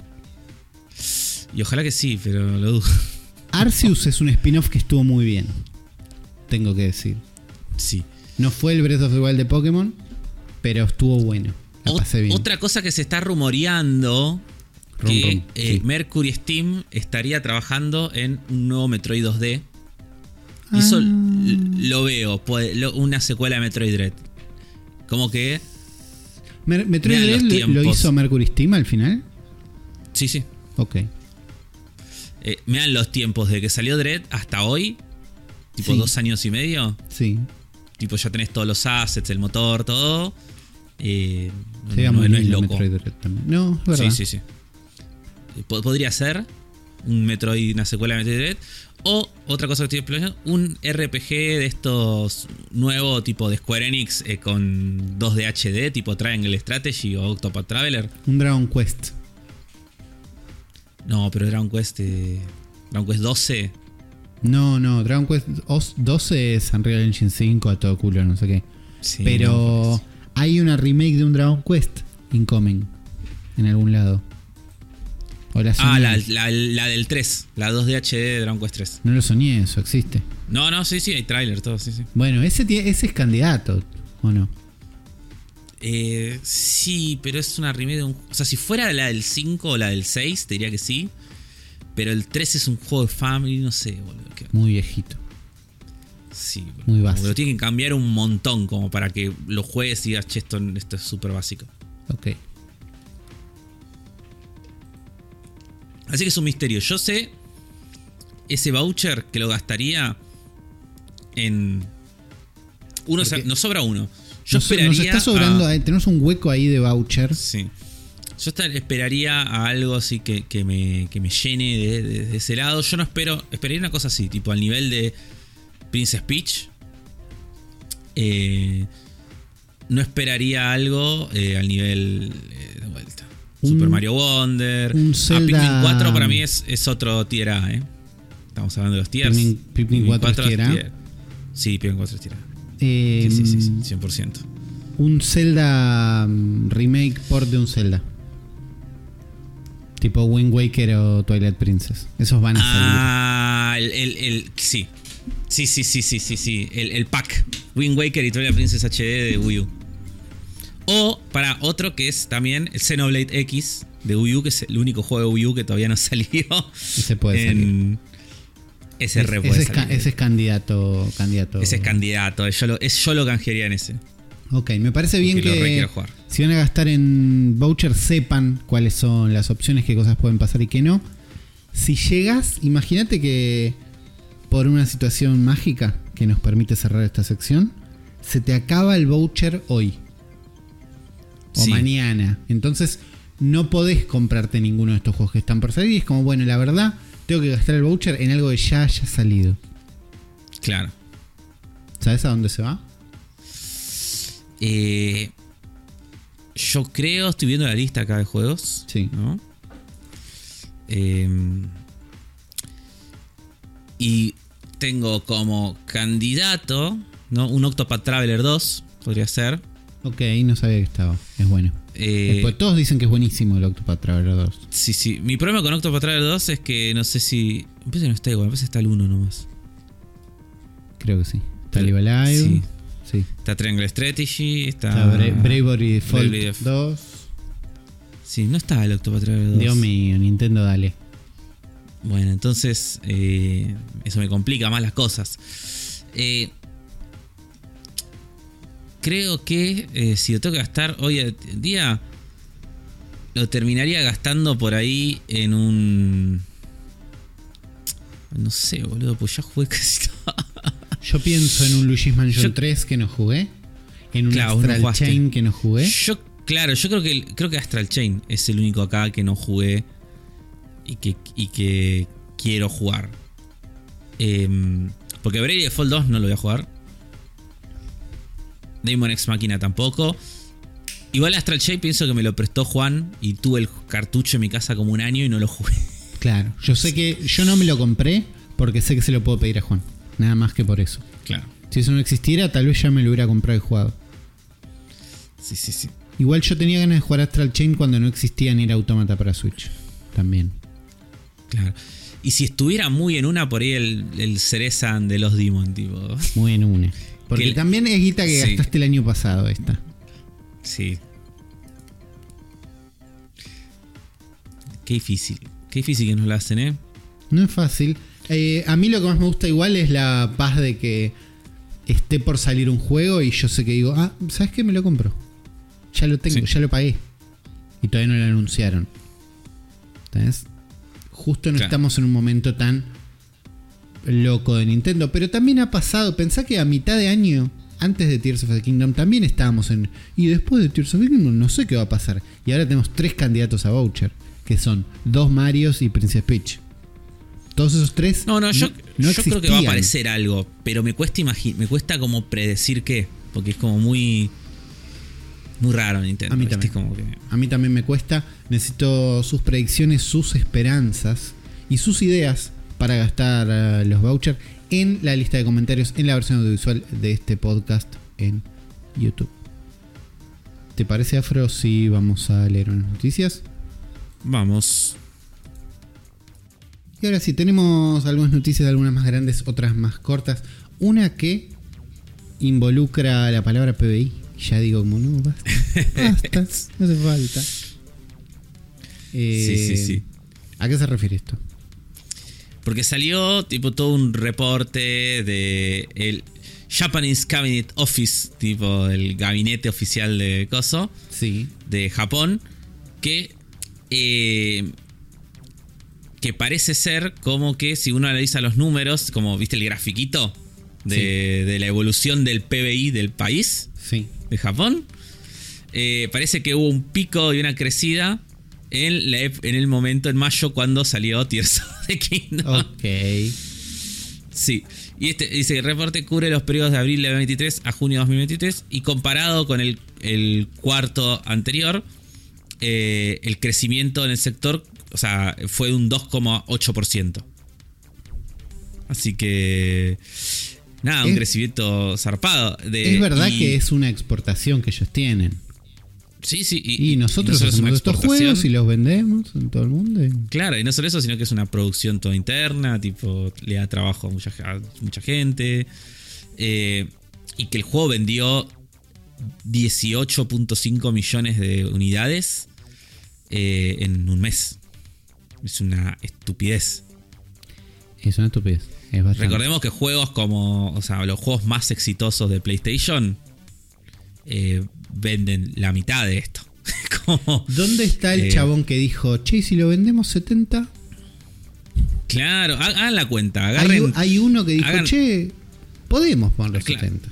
Y ojalá que sí, pero lo dudo. Arceus es un spin-off que estuvo muy bien. Tengo que decir. Sí. No fue el Breath of the Wild de Pokémon, pero estuvo bueno. Otra cosa que se está rumoreando que eh, Mercury Steam estaría trabajando en un nuevo Metroid 2D. Y eso ah. lo veo, una secuela de Metroid Dread. Como que. ¿Metroid Dread lo hizo Mercury Steam al final? Sí, sí. Ok. Eh, me dan los tiempos de que salió Dread hasta hoy. Tipo dos años y medio. Sí. Tipo, ya tenés todos los assets, el motor, todo. Eh, no, es loco. No, es verdad. Sí, sí, sí. Eh, podría ser un Metroid, una secuela de Metroid Dread. O otra cosa que estoy explorando, un RPG de estos nuevos tipo de Square Enix eh, con 2D HD, tipo Triangle Strategy o Octopath Traveler. Un Dragon Quest. No, pero Dragon Quest. Dragon Quest 12. No, no, Dragon Quest 12 es Unreal Engine 5 a todo culo, no sé qué. pero hay una remake de un Dragon Quest incoming en algún lado. ah, la, del 3, la 2D HD de Dragon Quest 3. No lo soñé, eso existe. No, no, sí, sí, hay trailer, todo, sí, sí. Bueno, ese, ese es candidato, ¿o no? Eh, sí, pero es una remake de un. O sea, si fuera la del 5 o la del 6, te diría que sí. Pero el 3 es un juego de family, no sé, boludo. Muy viejito. Sí, muy básico. Lo tienen que cambiar un montón como para que lo juegues y digas, che, esto, esto es súper básico. Ok. Así que es un misterio. Yo sé ese voucher que lo gastaría en. Uno, nos sobra uno. Yo nos, esperaría. está sobrando, tenemos un hueco ahí de voucher. Sí. Yo esperaría a algo así que, me, llene de, ese lado. Yo no espero. Esperaría una cosa así, tipo al nivel de Princess Peach. Eh, no esperaría algo eh, al nivel eh, de vuelta. Super Mario Wonder. Un Zelda... Pikmin 4 para mí es, es otro tier A, ¿eh? Estamos hablando de los tiers. Pikmin, 4, es tier A. Sí, Pikmin 4 es tier A. sí, sí, sí, sí, 100%. Un Zelda mm, remake port de un Zelda. Tipo Wind Waker o Twilight Princess. Esos van a salir. Ah, el, el, el, sí. Sí, sí, sí, sí, sí, sí. El, el pack. Wind Waker y Twilight Princess HD de Wii U. O para otro que es también el Xenoblade X de Wii U, que es el único juego de Wii U que todavía no salió. Ese puede salir. Ese, es, ese, es, candidato, candidato. Ese es candidato. Yo lo, es, yo lo canjearía en ese. Ok, me parece bien que si van a gastar en voucher sepan cuáles son las opciones, qué cosas pueden pasar y qué no. Si llegas, imagínate que por una situación mágica que nos permite cerrar esta sección, se te acaba el voucher hoy o mañana. Entonces no podés comprarte ninguno de estos juegos que están por salir. Y es como, bueno, la verdad, tengo que gastar el voucher en algo que ya haya salido. Claro. ¿Sabes a dónde se va? Eh, yo creo, estoy viendo la lista acá de juegos. Sí. Em, y tengo como candidato ¿no? un Octopath Traveler 2, podría ser. Ok, no sabía que estaba. Es bueno. Eh, todos dicen que es buenísimo el Octopath Traveler 2. Sí, sí. Mi problema con Octopath Traveler 2 es que no sé si. Me parece que no está igual, me parece que está el 1 nomás. Creo que sí. Está Live Alive. Sí. Sí. Está Triangle Strategy. Está, está Bravery Default 2. Sí, no está el Octopath Traveler 2. Dios mío, Nintendo, dale. Bueno, entonces. Eh, eso me complica más las cosas. Eh, creo que eh, si lo tengo que gastar hoy en día, lo terminaría gastando por ahí en un. No sé, boludo, pues ya jugué casi todo. Yo pienso en un Luigi's Mansion 3 que no jugué. En un Astral Chain que no jugué. Yo, claro, yo creo que creo que Astral Chain es el único acá que no jugué y que, y que quiero jugar. Em, porque Brady Default 2 no lo voy a jugar. Demon X Máquina tampoco. Igual Astral Chain pienso que me lo prestó Juan y tuve el cartucho en mi casa como un año y no lo jugué. Claro, yo sé que yo no me lo compré porque sé que se lo puedo pedir a Juan. Nada más que por eso. Claro. Si eso no existiera, tal vez ya me lo hubiera comprado y jugado. Sí, sí, sí. Igual yo tenía ganas de jugar Astral Chain cuando no existía ni era automata para Switch. También. Claro. Y si estuviera muy en una, por ahí el, el Cerezan de los Demon, tipo. Muy en una. Porque también es guita que gastaste el año pasado esta. Sí. Qué difícil. Qué difícil que nos la hacen, ¿eh? No es fácil. Eh, a mí lo que más me gusta igual es la paz de que esté por salir un juego y yo sé que digo, ah, ¿sabes qué? Me lo compro. Ya lo tengo, ya lo pagué. Y todavía no lo anunciaron. ¿Sabes? Justo no estamos en un momento tan loco de Nintendo. Pero también ha pasado, pensá que a mitad de año, antes de Tears of the Kingdom, también estábamos en... Y después de Tears of the Kingdom no sé qué va a pasar. Y ahora tenemos tres candidatos a Voucher, que son dos Marios y Princess Peach. Todos esos tres... No, no, yo, yo creo que va a aparecer algo, pero me cuesta, me cuesta como predecir qué, porque es como muy... Muy raro Nintendo. A mí, también. a mí también me cuesta. Necesito sus predicciones, sus esperanzas y sus ideas para gastar eh, los vouchers en la lista de comentarios en la versión audiovisual de este podcast en YouTube. ¿Te parece, Afro, si vamos a leer unas noticias? Vamos. Y ahora sí, tenemos algunas noticias, algunas más grandes, otras más cortas. Una que involucra la palabra PBI, Ya digo, como no, basta. Basta, no hace falta. sí, sí, sí. ¿A qué se refiere esto? Porque salió tipo todo un reporte de el Japanese Cabinet Office, tipo el gabinete oficial de Coso. Sí. De Japón. Que. Eh, que parece ser como que si uno analiza los números, como viste el grafiquito de, la evolución del PBI del país, sí. de Japón, eh, parece que hubo un pico y una crecida en, en el momento, en mayo, cuando salió Tears of the Kingdom. Ok. Sí. Y este dice el reporte cubre los periodos de abril de 2023 a junio de 2023 y comparado con el, cuarto anterior, eh, el crecimiento en el sector, o sea, fue un 2,8%. Así que nada, un crecimiento zarpado. es verdad que es una exportación que ellos tienen. Sí, sí. Y, nosotros, hacemos estos juegos y los vendemos en todo el mundo. Claro, y no solo eso, sino que es una producción toda interna, tipo, le da trabajo a mucha, mucha gente. Eh, y que el juego vendió 18.5 millones de unidades eh, en un mes. Es una estupidez. Es una estupidez. Recordemos que juegos como, o sea, los juegos más exitosos de PlayStation eh, venden la mitad de esto. ¿Dónde está el eh, chabón que dijo, che, si lo vendemos 70? Claro, hagan la cuenta. hay, uno que dijo, che, podemos poner 70.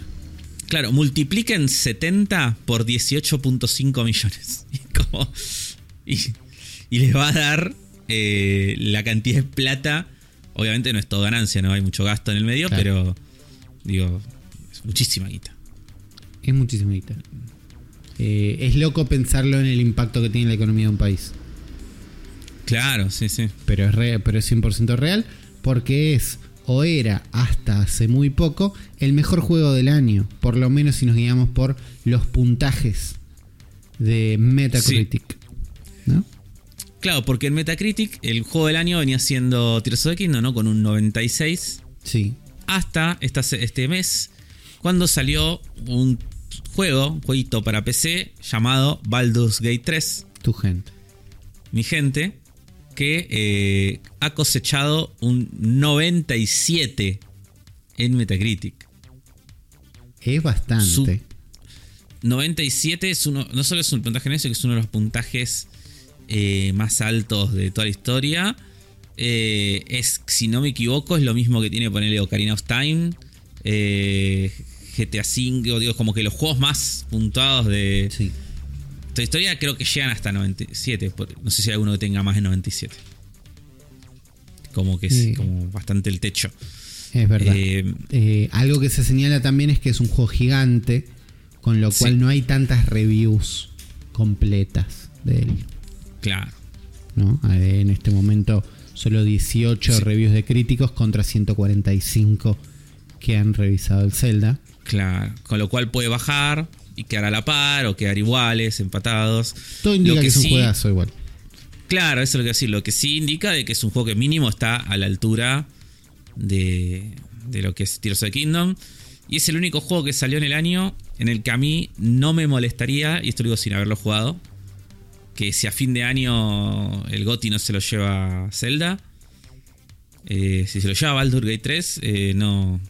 Claro, multipliquen 70 por 18.5 millones. Y, y, les va a dar eh, la cantidad de plata. Obviamente no es todo ganancia, no hay mucho gasto en el medio, pero digo, es muchísima guita. Es muchísima guita. Eh, es loco pensarlo en el impacto que tiene la economía de un país. Claro, sí, sí. Pero es, pero es 100% real porque es o era hasta hace muy poco el mejor juego del año, por lo menos si nos guiamos por los puntajes de Metacritic. Claro, porque en Metacritic el juego del año venía siendo Tears of the Kingdom, ¿no? Con un 96. Sí. Hasta este mes, cuando salió un juego, un jueguito para PC llamado Baldur's Gate 3. Tu gente. Mi gente, que eh, ha cosechado un 97 en Metacritic. Es bastante. 97 es uno, no solo es un puntaje sino que es uno de los puntajes eh, más altos de toda la historia. Eh, es, si no me equivoco, es lo mismo que tiene ponerle Ocarina of Time. GTA V, digo, como que los juegos más puntuados de sí. Toda historia creo que llegan hasta 97. No sé si hay alguno que tenga más de 97. Como que es como bastante el techo. Es verdad. Eh, eh, algo que se señala también es que es un juego gigante, con lo cual no hay tantas reviews completas de él. Claro. ¿No? En este momento solo 18 reviews de críticos contra 145 que han revisado el Zelda. Claro, con lo cual puede bajar y quedar a la par o quedar iguales, empatados. Todo indica que, es un juegazo igual. Claro, eso es lo que decir. Lo que sí indica de que es un juego que mínimo está a la altura de, de lo que es Tears of the Kingdom. Y es el único juego que salió en el año en el que a mí no me molestaría, y esto lo digo sin haberlo jugado, que si a fin de año el GOTI no se lo lleva Zelda, eh, si se lo lleva Baldur Gate 3, eh, no,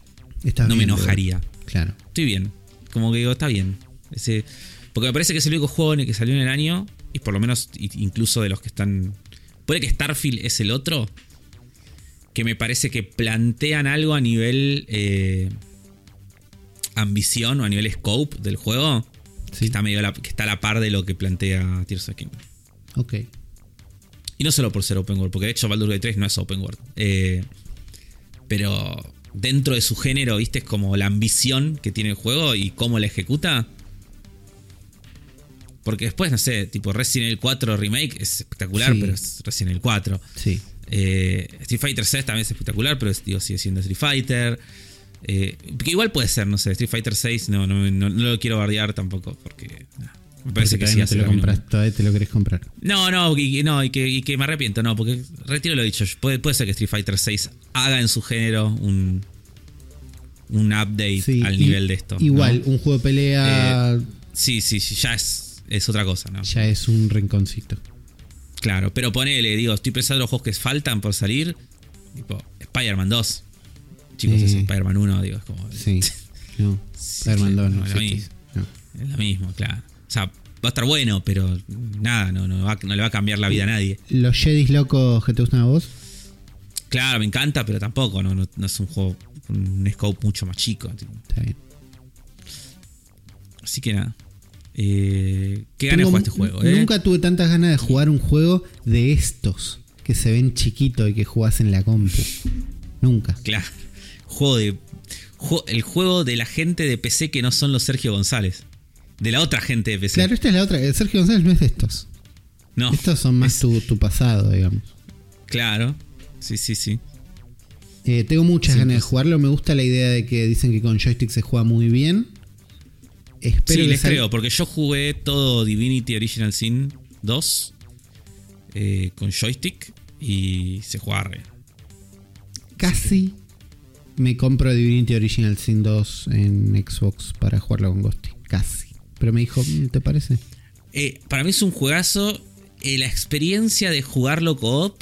no me enojaría. Claro. Estoy bien. Como que digo, está bien. Ese, porque me parece que es el único juego en el que salió en el año, y por lo menos incluso de los que están... Puede que Starfield es el otro, que me parece que plantean algo a nivel eh, ambición o a nivel scope del juego, que, está medio que está a la par de lo que plantea Tears of the Kingdom. Ok. Y no solo por ser open world, porque de hecho Baldur's Gate 3 no es open world. Eh, pero dentro de su género, ¿viste? Es como la ambición que tiene el juego y cómo la ejecuta. Porque después, no sé, tipo Resident Evil 4 Remake es espectacular, pero es Resident Evil 4. Sí. Eh, Street Fighter 6 también es espectacular, pero digo, sigue siendo Street Fighter. Eh, que igual puede ser, no sé, Street Fighter 6 no, no, no, lo quiero bardear tampoco, porque me parece que sí. te lo, compras, todavía te lo querés comprar. No, no, y, no y, que, y que me arrepiento, no, porque retiro lo dicho. Puede, puede ser que Street Fighter 6 haga en su género un, un update al nivel de esto. Igual, un juego de pelea. Eh, Sí, sí, sí, ya es, es otra cosa, ¿no? Ya es un rinconcito. Claro, pero ponele, digo, estoy pensando en los juegos que faltan por salir. Tipo, Spider-Man 2. Chicos, es Spider-Man 1, digo, es como. Sí. No, Spider-Man 2 no, es lo mismo. Es lo mismo, claro. O sea, va a estar bueno, pero nada, no, no, no le va a cambiar la vida a nadie. ¿Los Jedis locos que te gustan a vos? Claro, me encanta, pero tampoco, no, no, es un juego con un scope mucho más chico. Está bien. Así que nada. Eh, ¿Qué ganas de jugar este juego? Eh? Nunca tuve tantas ganas de jugar un juego de estos que se ven chiquitos y que jugás en la compu. Nunca. Claro. Juego de, el juego de la gente de PC que no son los Sergio González. De la otra gente de PC. Claro, esta es la otra. Sergio González no es de estos. No. Estos son más tu, pasado, digamos. Claro. Sí, sí, sí. Eh, tengo muchas ganas de pues. jugarlo. Me gusta la idea de que dicen que con joystick se juega muy bien. Espero sí, les creo, porque yo jugué todo Divinity Original Sin 2 eh, con joystick y se juega re. Casi me compro Divinity Original Sin 2 en Xbox para jugarlo con Ghosty. Casi. Pero me dijo, mm, ¿te parece? Eh, para mí es un juegazo. Eh, la experiencia de jugarlo co-op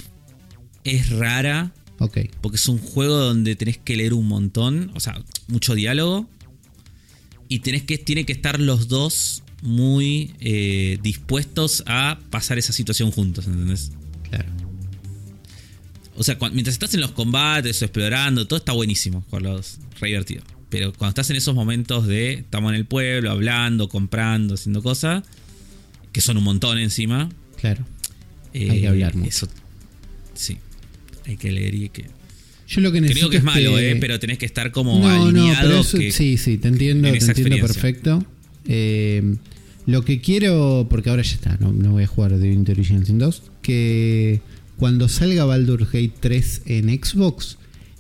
es rara. Ok. Porque es un juego donde tenés que leer un montón. O sea, mucho diálogo y tenés que, tiene que estar los dos muy eh, dispuestos a pasar esa situación juntos, ¿entendés? Claro. O sea, mientras estás en los combates o explorando, todo está buenísimo, jugarlos, re divertido. Pero cuando estás en esos momentos de estamos en el pueblo, hablando, comprando, haciendo cosas, que son un montón encima. Claro. hay que hablar mucho. Eso, sí. Hay que leer y hay que yo lo que necesito Creo que es, malo, eh, pero tenés que estar como alineado. sí, sí, te entiendo, te entiendo perfecto. Eh, lo que quiero, porque ahora ya está, no, voy a jugar Divinity Original Sin 2, que cuando salga Baldur's Gate 3 en Xbox,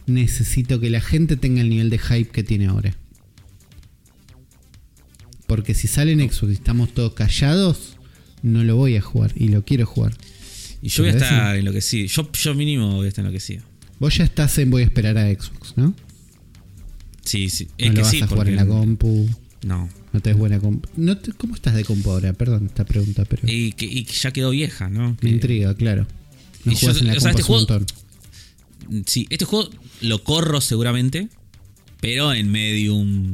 necesito que la gente tenga el nivel de hype que tiene ahora. Porque si sale en Xbox y estamos todos callados, no lo voy a jugar y lo quiero jugar. Y yo voy a estar enloquecido. Yo, yo mínimo voy a estar enloquecido. Vos ya estás en voy a esperar a Xbox, ¿no? Sí, sí. Es no que lo vas sí, a jugar en la compu. No. No te buena compu. ¿Cómo estás de compu ahora? Perdón esta pregunta, pero. Y que, ya quedó vieja, ¿no? Me intriga, claro. No y en la o sea, este juego, Sí, este juego lo corro seguramente, pero en medium.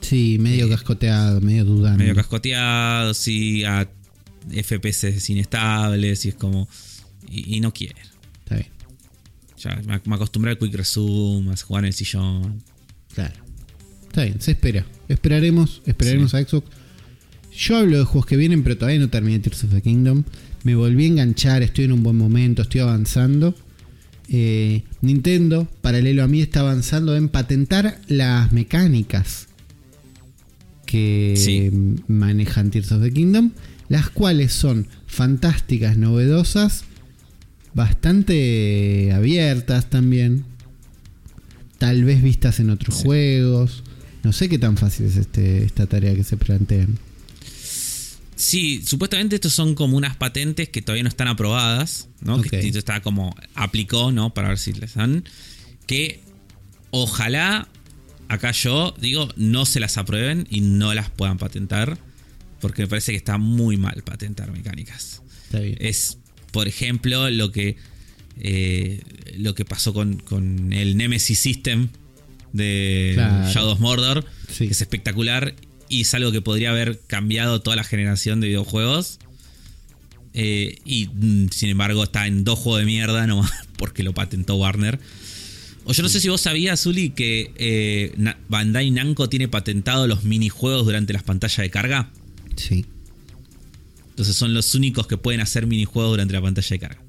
Sí, medio eh, cascoteado, medio dudando. Medio cascoteado, sí, a FPS inestables, y es como. y no quiere. Está bien. Ya me, acostumbré al Quick Resume, a jugar en el sillón. Claro. Está bien, se espera. Esperaremos, esperaremos a Xbox. Yo hablo de juegos que vienen, pero todavía no terminé Tears of the Kingdom. Me volví a enganchar, estoy en un buen momento, estoy avanzando. Eh, Nintendo, paralelo a mí, está avanzando en patentar las mecánicas que manejan Tears of the Kingdom, las cuales son fantásticas, novedosas bastante abiertas también. Tal vez vistas en otros juegos. No sé qué tan fácil es este, esta tarea que se plantean. Sí, supuestamente estos son como unas patentes que todavía no están aprobadas, ¿no? Que está como aplicó, ¿no? Para ver si les dan. Que ojalá acá yo digo no se las aprueben y no las puedan patentar. Porque me parece que está muy mal patentar mecánicas. Está bien. Es por ejemplo, lo que, eh, lo que pasó con, el Nemesis System de Shadow Mordor, que es espectacular y es algo que podría haber cambiado toda la generación de videojuegos. Eh, y mm, sin embargo está en dos juegos de mierda nomás porque lo patentó Warner. O yo no sé si vos sabías, Zuli, que eh, Bandai Namco tiene patentado los minijuegos durante las pantallas de carga. Sí. Entonces son los únicos que pueden hacer minijuegos durante la pantalla de carga.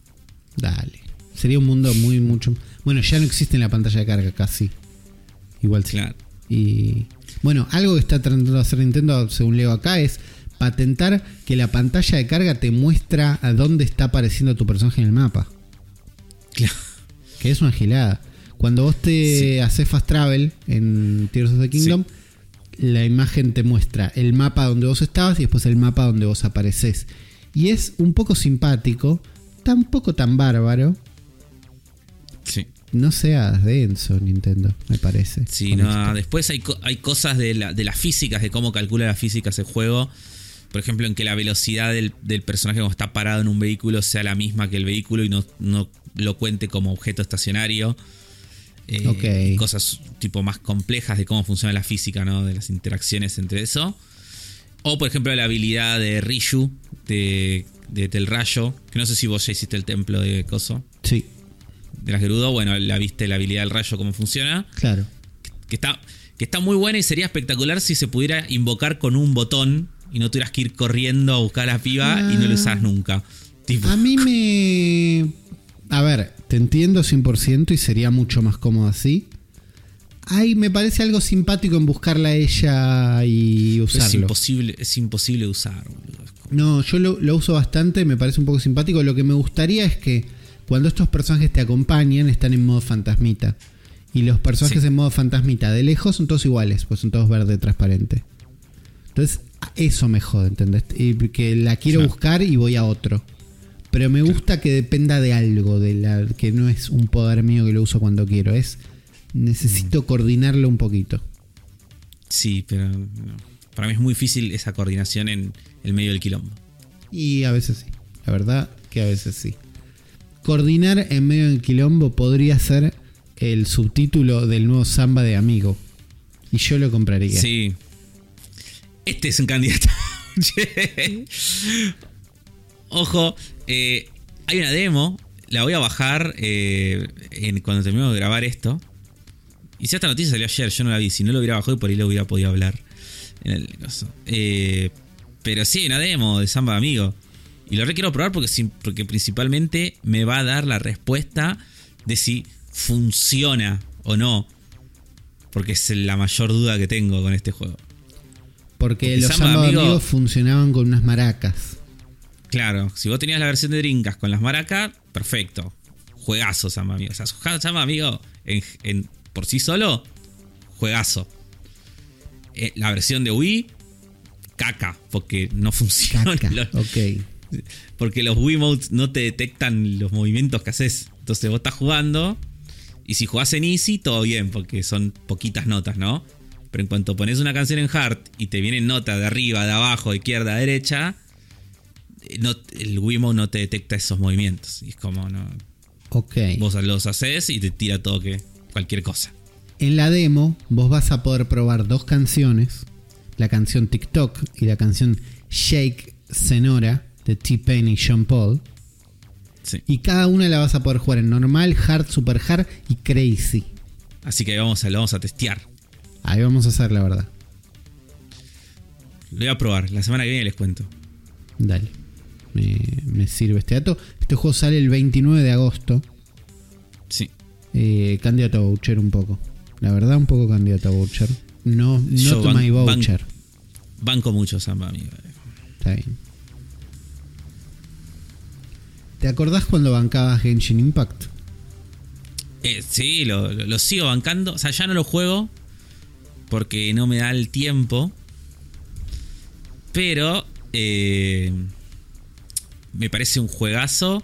Dale. Sería un mundo muy, mucho. Bueno, ya no existe en la pantalla de carga casi. Igual sí. Claro. Y. Bueno, algo que está tratando de hacer Nintendo, según leo acá, es patentar que la pantalla de carga te muestra a dónde está apareciendo tu personaje en el mapa. Claro. Que es una gilada. Cuando vos te haces fast travel en Tears of the Kingdom, la imagen te muestra el mapa donde vos estabas y después el mapa donde vos apareces. Y es un poco simpático, tampoco tan bárbaro. Sí. No seas denso, Nintendo, me parece. Sí, no, después hay, hay cosas de, la, de las físicas, de cómo calcula las físicas el juego. Por ejemplo, en que la velocidad del, personaje cuando está parado en un vehículo sea la misma que el vehículo y no, no lo cuente como objeto estacionario. Eh, cosas tipo más complejas de cómo funciona la física, ¿no? De las interacciones entre eso. O, por ejemplo, la habilidad de Rishu, de, del rayo. Que no sé si vos ya hiciste el templo de Coso. Sí. De las Gerudo. Bueno, la viste la habilidad del rayo, cómo funciona. Claro. Que, está, que está muy buena y sería espectacular si se pudiera invocar con un botón y no tuvieras que ir corriendo a buscar a la piba y no lo usas nunca. A mí me. A ver, te entiendo 100% y sería mucho más cómodo así. Ay, me parece algo simpático en buscarla a ella y usarlo. Es imposible, es imposible usar. No, yo lo, uso bastante, me parece un poco simpático. Lo que me gustaría es que cuando estos personajes te acompañan están en modo fantasmita. Y los personajes en modo fantasmita de lejos son todos iguales, pues son todos verde transparente. Entonces, eso me jode, ¿entendés? Y que la quiero buscar y voy a otro. Pero me gusta que dependa de algo, de la, que no es un poder mío que lo uso cuando quiero, es necesito mm. coordinarlo un poquito. Sí, pero para mí es muy difícil esa coordinación en el medio del quilombo. Y a veces sí, la verdad que a veces sí. Coordinar en medio del quilombo podría ser el subtítulo del nuevo Samba de Amigo. Y yo lo compraría. Sí. Este es un candidato. Ojo, eh, hay una demo, la voy a bajar eh, cuando terminemos de grabar esto. Y si esta noticia salió ayer, yo no la vi. Si no lo hubiera bajado, por ahí lo hubiera podido hablar. En eh, pero sí, una demo de Samba Amigo. Y lo quiero probar porque, porque principalmente me va a dar la respuesta de si funciona o no. Porque es la mayor duda que tengo con este juego. Porque, los Samba, amigos funcionaban con unas maracas. Claro, si vos tenías la versión de Drinkas con las maracas, perfecto. Juegazo, Samba Amigo. O sea, Samba Amigo en, por sí solo, juegazo. Eh, la versión de Wii, caca, porque no funciona. ok. Porque los Wii Modes no te detectan los movimientos que haces. Entonces vos estás jugando. Y si jugás en Easy, todo bien, porque son poquitas notas, ¿no? Pero en cuanto pones una canción en Hard y te vienen notas de arriba, de abajo, de izquierda, de derecha, no, el Wimo no te detecta esos movimientos. Y es como, no. Ok. Vos los haces y te tira todo que cualquier cosa. En la demo, vos vas a poder probar dos canciones: la canción TikTok y la canción Shake Senora de T-Pain y Sean Paul. Sí. Y cada una la vas a poder jugar en normal, hard, super hard y crazy. Así que vamos a, lo vamos a testear. Ahí vamos a hacer la verdad. Lo voy a probar. La semana que viene les cuento. Dale me, sirve este dato. Este juego sale el 29 de agosto. Sí. Eh, candidato a voucher un poco. La verdad, un poco candidato a voucher. No, no my voucher. banco mucho, Samba, amigo. Está bien. ¿Te acordás cuando bancabas Genshin Impact? Eh, sí, lo, lo, sigo bancando. O sea, ya no lo juego porque no me da el tiempo. Pero eh, me parece un juegazo.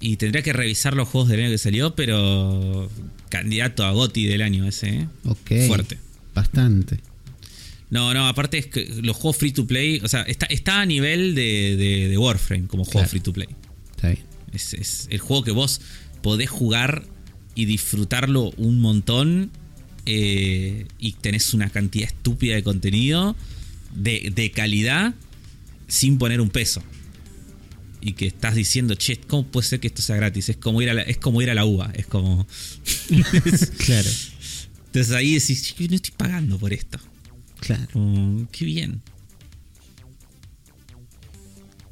Y tendría que revisar los juegos del año que salió, pero candidato a GOTI del año ese. ¿eh? Ok. Fuerte. Bastante. No, no, aparte es que los juegos free to play, o sea, está, está a nivel de, Warframe como juego free to play. Está bien. Es, el juego que vos podés jugar y disfrutarlo un montón eh, y tenés una cantidad estúpida de contenido de, de calidad sin poner un peso y que estás diciendo, che, ¿cómo puede ser que esto sea gratis? Es como ir a la, es como ir a la uva, es como... claro. Entonces ahí decís, yo no estoy pagando por esto. Claro. qué bien.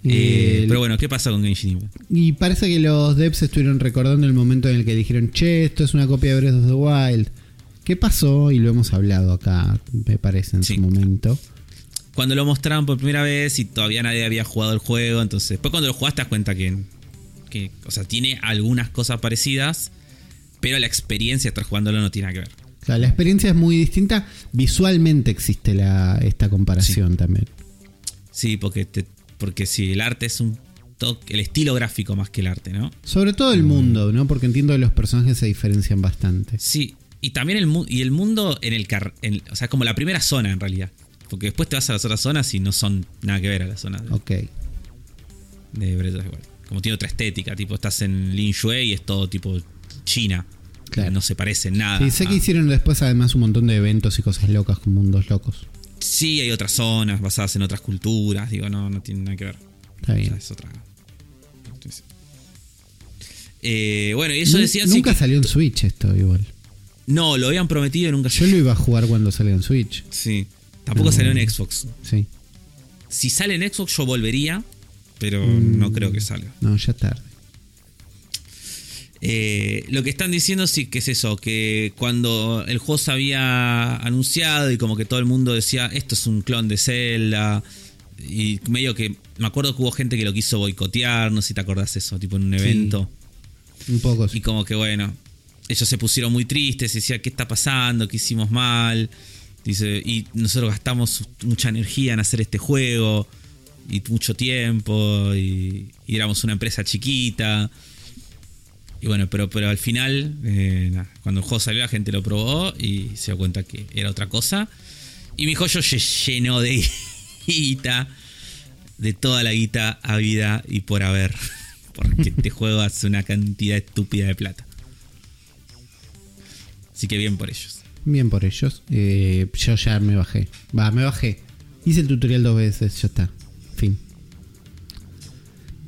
Eh, pero bueno, ¿qué pasa con Genshin Impact? Y parece que los devs estuvieron recordando el momento en el que dijeron, che, esto es una copia de Breath of the Wild. ¿Qué pasó? Y lo hemos hablado acá, me parece, en su momento cuando lo mostraron por primera vez y todavía nadie había jugado el juego. Entonces, después cuando lo jugaste te das cuenta que, que o sea, tiene algunas cosas parecidas, pero la experiencia de estar jugándolo no tiene nada que ver. Claro, la experiencia es muy distinta. Visualmente existe la, esta comparación también. Sí, porque, porque si el arte es un el estilo gráfico más que el arte, ¿no? Sobre todo el mm. mundo, ¿no? Porque entiendo que los personajes se diferencian bastante. Sí, y también el, y el mundo en el, en, O sea, como la primera zona en realidad. Porque después te vas a las otras zonas y no son nada que ver a las zonas. De, ok. De Breath of the Wild. Como tiene otra estética, tipo estás en Lin Shui y es todo tipo China. Claro. No se parece nada. Sí, sé que hicieron después además un montón de eventos y cosas locas con mundos locos. Sí, hay otras zonas basadas en otras culturas. Digo, no, no tiene nada que ver. Está bien. es otra. Eh, bueno, y eso decían. Nunca salió en Switch esto, igual. No, lo habían prometido y nunca Yo lo iba a jugar cuando salió en Switch. Sí. Tampoco salió en Xbox. Sí. Si sale en Xbox, yo volvería, pero no mm, creo que salga. No, ya tarde. Eh, lo que están diciendo sí que es eso, que cuando el juego se había anunciado y como que todo el mundo decía, esto es un clon de Zelda, y medio que, me acuerdo que hubo gente que lo quiso boicotear, no sé si te acordás eso, tipo en un evento. un poco. Y como que bueno, ellos se pusieron muy tristes, decía, ¿qué está pasando? ¿Qué hicimos mal? Dice, y nosotros gastamos mucha energía en hacer este juego y mucho tiempo y éramos una empresa chiquita y bueno, pero, pero al final, eh, cuando el juego salió, la gente lo probó y se dio cuenta que era otra cosa. Y mi joyo se llenó de guita, de toda la guita a vida y por haber. Porque este juego hace una cantidad estúpida de plata. Así que bien por ellos. Bien por ellos. Eh, yo ya me bajé. Va, me bajé. Hice el tutorial dos veces, ya está. Fin.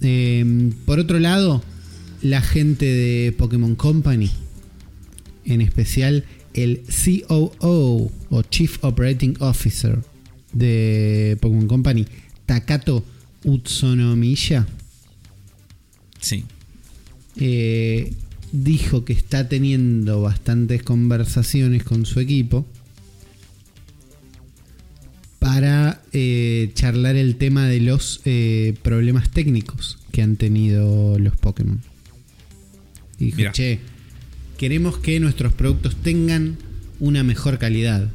Eh, por otro lado, la gente de Pokémon Company, en especial el COO o Chief Operating Officer de Pokémon Company, Takato Utsunomiya. Sí. Eh, dijo que está teniendo bastantes conversaciones con su equipo para eh, charlar el tema de los eh, problemas técnicos que han tenido los Pokémon. Y dijo, che, queremos que nuestros productos tengan una mejor calidad.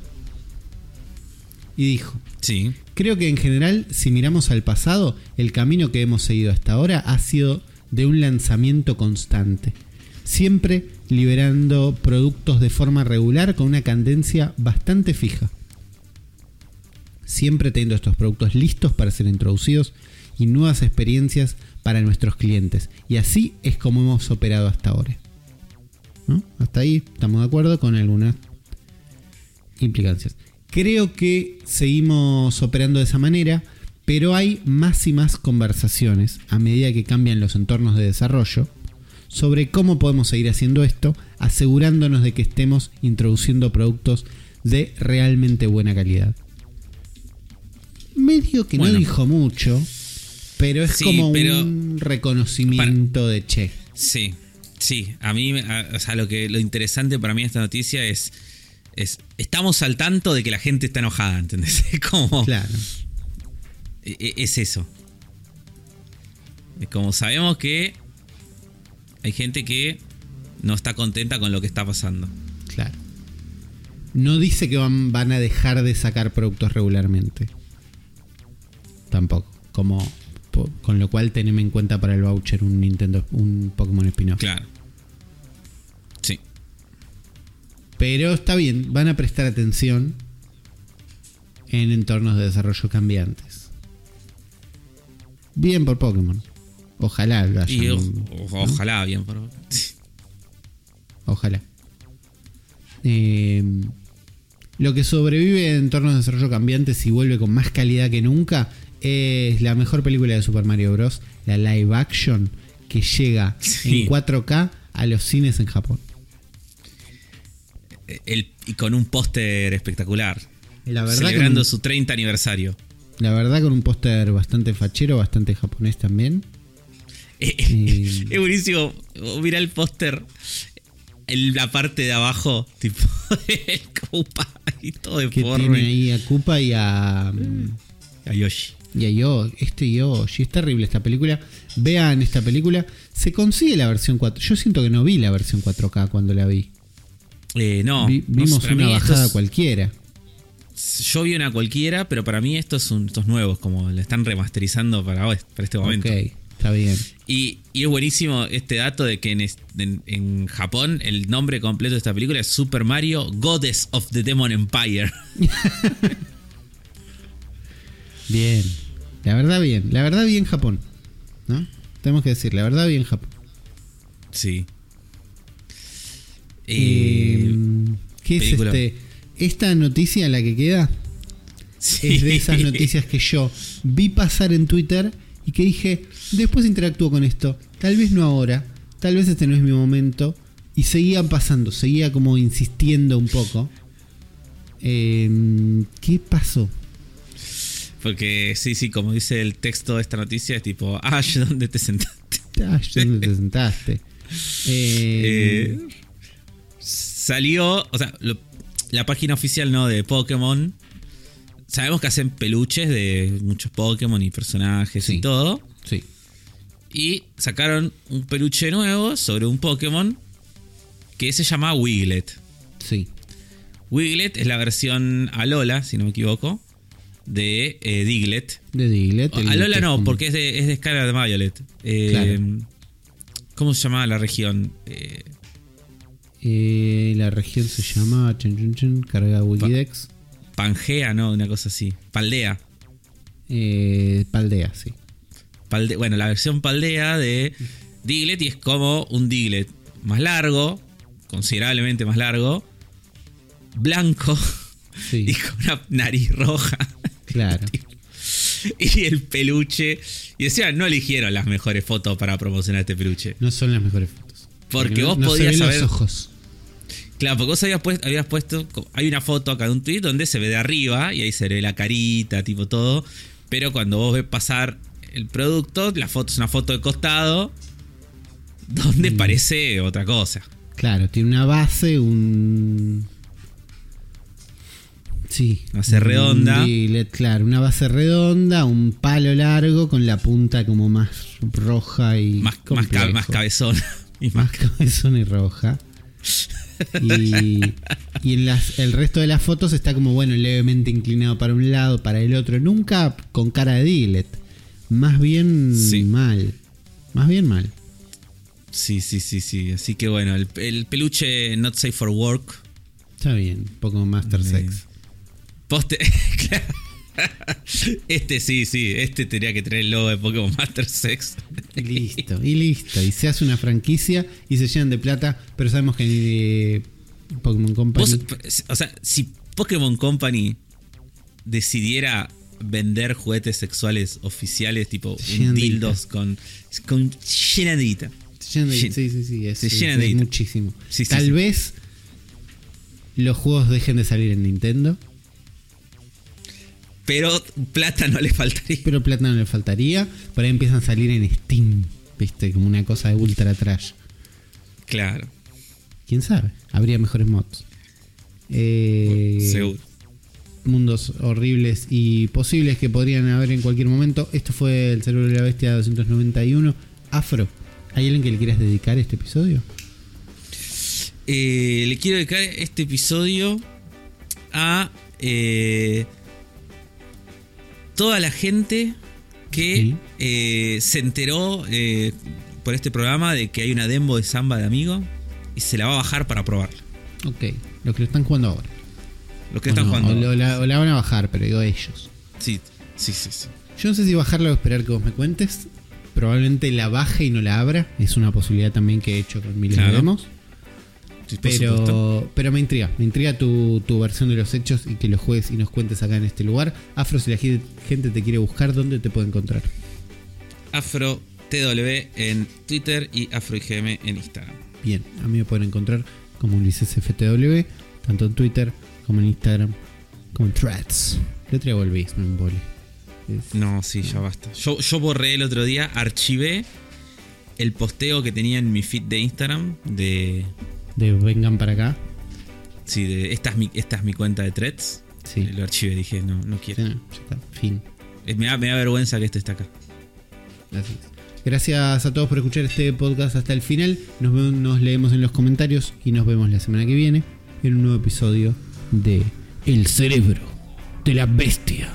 Y dijo, sí. creo que en general, si miramos al pasado, el camino que hemos seguido hasta ahora ha sido de un lanzamiento constante. Siempre liberando productos de forma regular con una cadencia bastante fija. Siempre teniendo estos productos listos para ser introducidos y nuevas experiencias para nuestros clientes. Y así es como hemos operado hasta ahora. Hasta ahí estamos de acuerdo con algunas implicancias. Creo que seguimos operando de esa manera, pero hay más y más conversaciones a medida que cambian los entornos de desarrollo sobre cómo podemos seguir haciendo esto, asegurándonos de que estemos introduciendo productos de realmente buena calidad. Medio que no dijo mucho, pero es como un reconocimiento de che. Sí, sí. A mí, o sea, lo, que, lo interesante para mí esta noticia es, es. Estamos al tanto de que la gente está enojada, ¿entendés? Es como. Claro. E, e, es eso. Es como sabemos que hay gente que no está contenta con lo que está pasando. Claro. No dice que van, van a dejar de sacar productos regularmente. Tampoco. Como con lo cual teneme en cuenta para el voucher un Nintendo, un Pokémon spin Claro. Sí. Pero está bien, van a prestar atención en entornos de desarrollo cambiantes. Bien por Pokémon. Ojalá lo Ojalá bien por Ojalá. Eh, lo que sobrevive en entornos de desarrollo cambiantes y vuelve con más calidad que nunca es la mejor película de Super Mario Bros. La live action que llega en 4K a los cines en Japón. y con un póster espectacular. La verdad celebrando su 30 aniversario. La verdad con un póster bastante fachero, bastante japonés también. Es buenísimo. Mira el póster. La parte de abajo, tipo el Koopa y todo deforme. Que tiene ahí a Koopa y a. A Yoshi. Y a yo, este Yoshi, es terrible esta película. Vean esta película. Se consigue la versión 4. Yo siento que no vi la versión 4K cuando la vi. Eh, no. vimos una bajada cualquiera. Yo vi una cualquiera, pero para mí estos son estos nuevos, como le están remasterizando para, para este momento. Está bien. Y, es buenísimo este dato de que en, Japón el nombre completo de esta película es Super Mario Goddess of the Demon Empire. bien. La verdad bien. La verdad bien Japón. ¿No? Tenemos que decir, la verdad bien Japón. Sí. Eh, ¿Qué es este? Esta noticia, la que queda, es de esas noticias que yo vi pasar en Twitter y que dije, después interactúo con esto, tal vez no ahora, tal vez este no es mi momento, y seguían pasando, seguía como insistiendo un poco. Em, ¿Qué pasó? Porque sí, sí, como dice el texto de esta noticia, es tipo, Ash, ¿dónde te sentaste? Ash, ¿dónde te sentaste? Eh, salió, o sea, la página oficial no de Pokémon sabemos que hacen peluches de muchos Pokémon y personajes y todo. Sí. Y sacaron un peluche nuevo sobre un Pokémon que se llama Wiglet. Sí. Wiglet es la versión Alola, si no me equivoco, de eh, Diglett. De Diglett. Alola no, porque es de, es de de Violet. Eh, ¿Cómo se llama la región? Eh, la región se llama Carga Wikidex. Pangea, ¿no? Una cosa así. Paldea. Eh, Paldea, sí. bueno, la versión Paldea de Diglett y es como un Diglett más largo, considerablemente más largo, blanco y con una nariz roja. Claro. y el peluche. Y decía, no eligieron las mejores fotos para promocionar este peluche. No son las mejores fotos. Porque, vos podías saber. Los ojos. Claro, porque vos habías puesto, habías puesto, hay una foto acá de un tweet donde se ve de arriba y ahí se ve la carita, tipo todo. Pero cuando vos ves pasar el producto, la foto es una foto de costado donde mm. parece otra cosa. Claro, tiene una base, un... Sí. Base redonda. claro, una base redonda, un palo largo con la punta como más roja y... Más, más, más cabezón. Y más, más cabezón y roja. Y, en el resto de las fotos está como, bueno, levemente inclinado para un lado, para el otro. Nunca con cara de Diglett. Más bien mal. Más bien mal. Sí, sí, sí, sí. Así que bueno, el, peluche Not Safe for Work. Está bien, un poco Master Sex. Poste. Este sí, sí, este tenía que tener el logo de Pokémon Master Sex. Y listo, y listo. Y se hace una franquicia y se llenan de plata, pero sabemos que eh, Pokémon Company. o sea, si Pokémon Company decidiera vender juguetes sexuales oficiales, tipo dildos con, con llenadita. Sí, sí, sí, es, muchísimo. Tal vez los juegos dejen de salir en Nintendo pero plata no le faltaría. Pero plata no le faltaría. Por ahí empiezan a salir en Steam, ¿viste? Como una cosa de ultra trash. Claro. ¿Quién sabe? Habría mejores mods. Eh, Seguro. Mundos horribles y posibles que podrían haber en cualquier momento. Esto fue El Cerebro de la Bestia 291. Afro, ¿hay alguien que le quieras dedicar este episodio? Eh, le quiero dedicar este episodio a eh, toda la gente que eh, se enteró eh, por este programa de que hay una demo de samba de amigo y se la va a bajar para probarla. Ok, los que lo están jugando ahora. Los que están jugando. O, la, van a bajar, pero digo ellos. Sí, sí, sí, sí. Yo no sé si bajarla o esperar que vos me cuentes. Probablemente la baje y no la abra. Es una posibilidad también que he hecho con miles de demos pero, pero me intriga, me intriga tu, versión de los hechos y que los juegues y nos cuentes acá en este lugar. Afro, si la gente te quiere buscar, ¿dónde te puede encontrar? Afro TW en Twitter y AfroIGM en Instagram. Bien, a mí me pueden encontrar como Ulises FTW, tanto en Twitter como en Instagram, como en Threads. Le traigo el no me No, sí, ya basta. Yo, yo borré el otro día, archivé el posteo que tenía en mi feed de Instagram de de vengan para acá. Sí, de esta es mi, esta es mi cuenta de threads. Sí. Lo archivé, dije, no, no quiero. Fin. Eh, me da, me da vergüenza que esto esté acá. Gracias. Gracias a todos por escuchar este podcast hasta el final. Nos, nos leemos en los comentarios y nos vemos la semana que viene en un nuevo episodio de El cerebro de la bestia.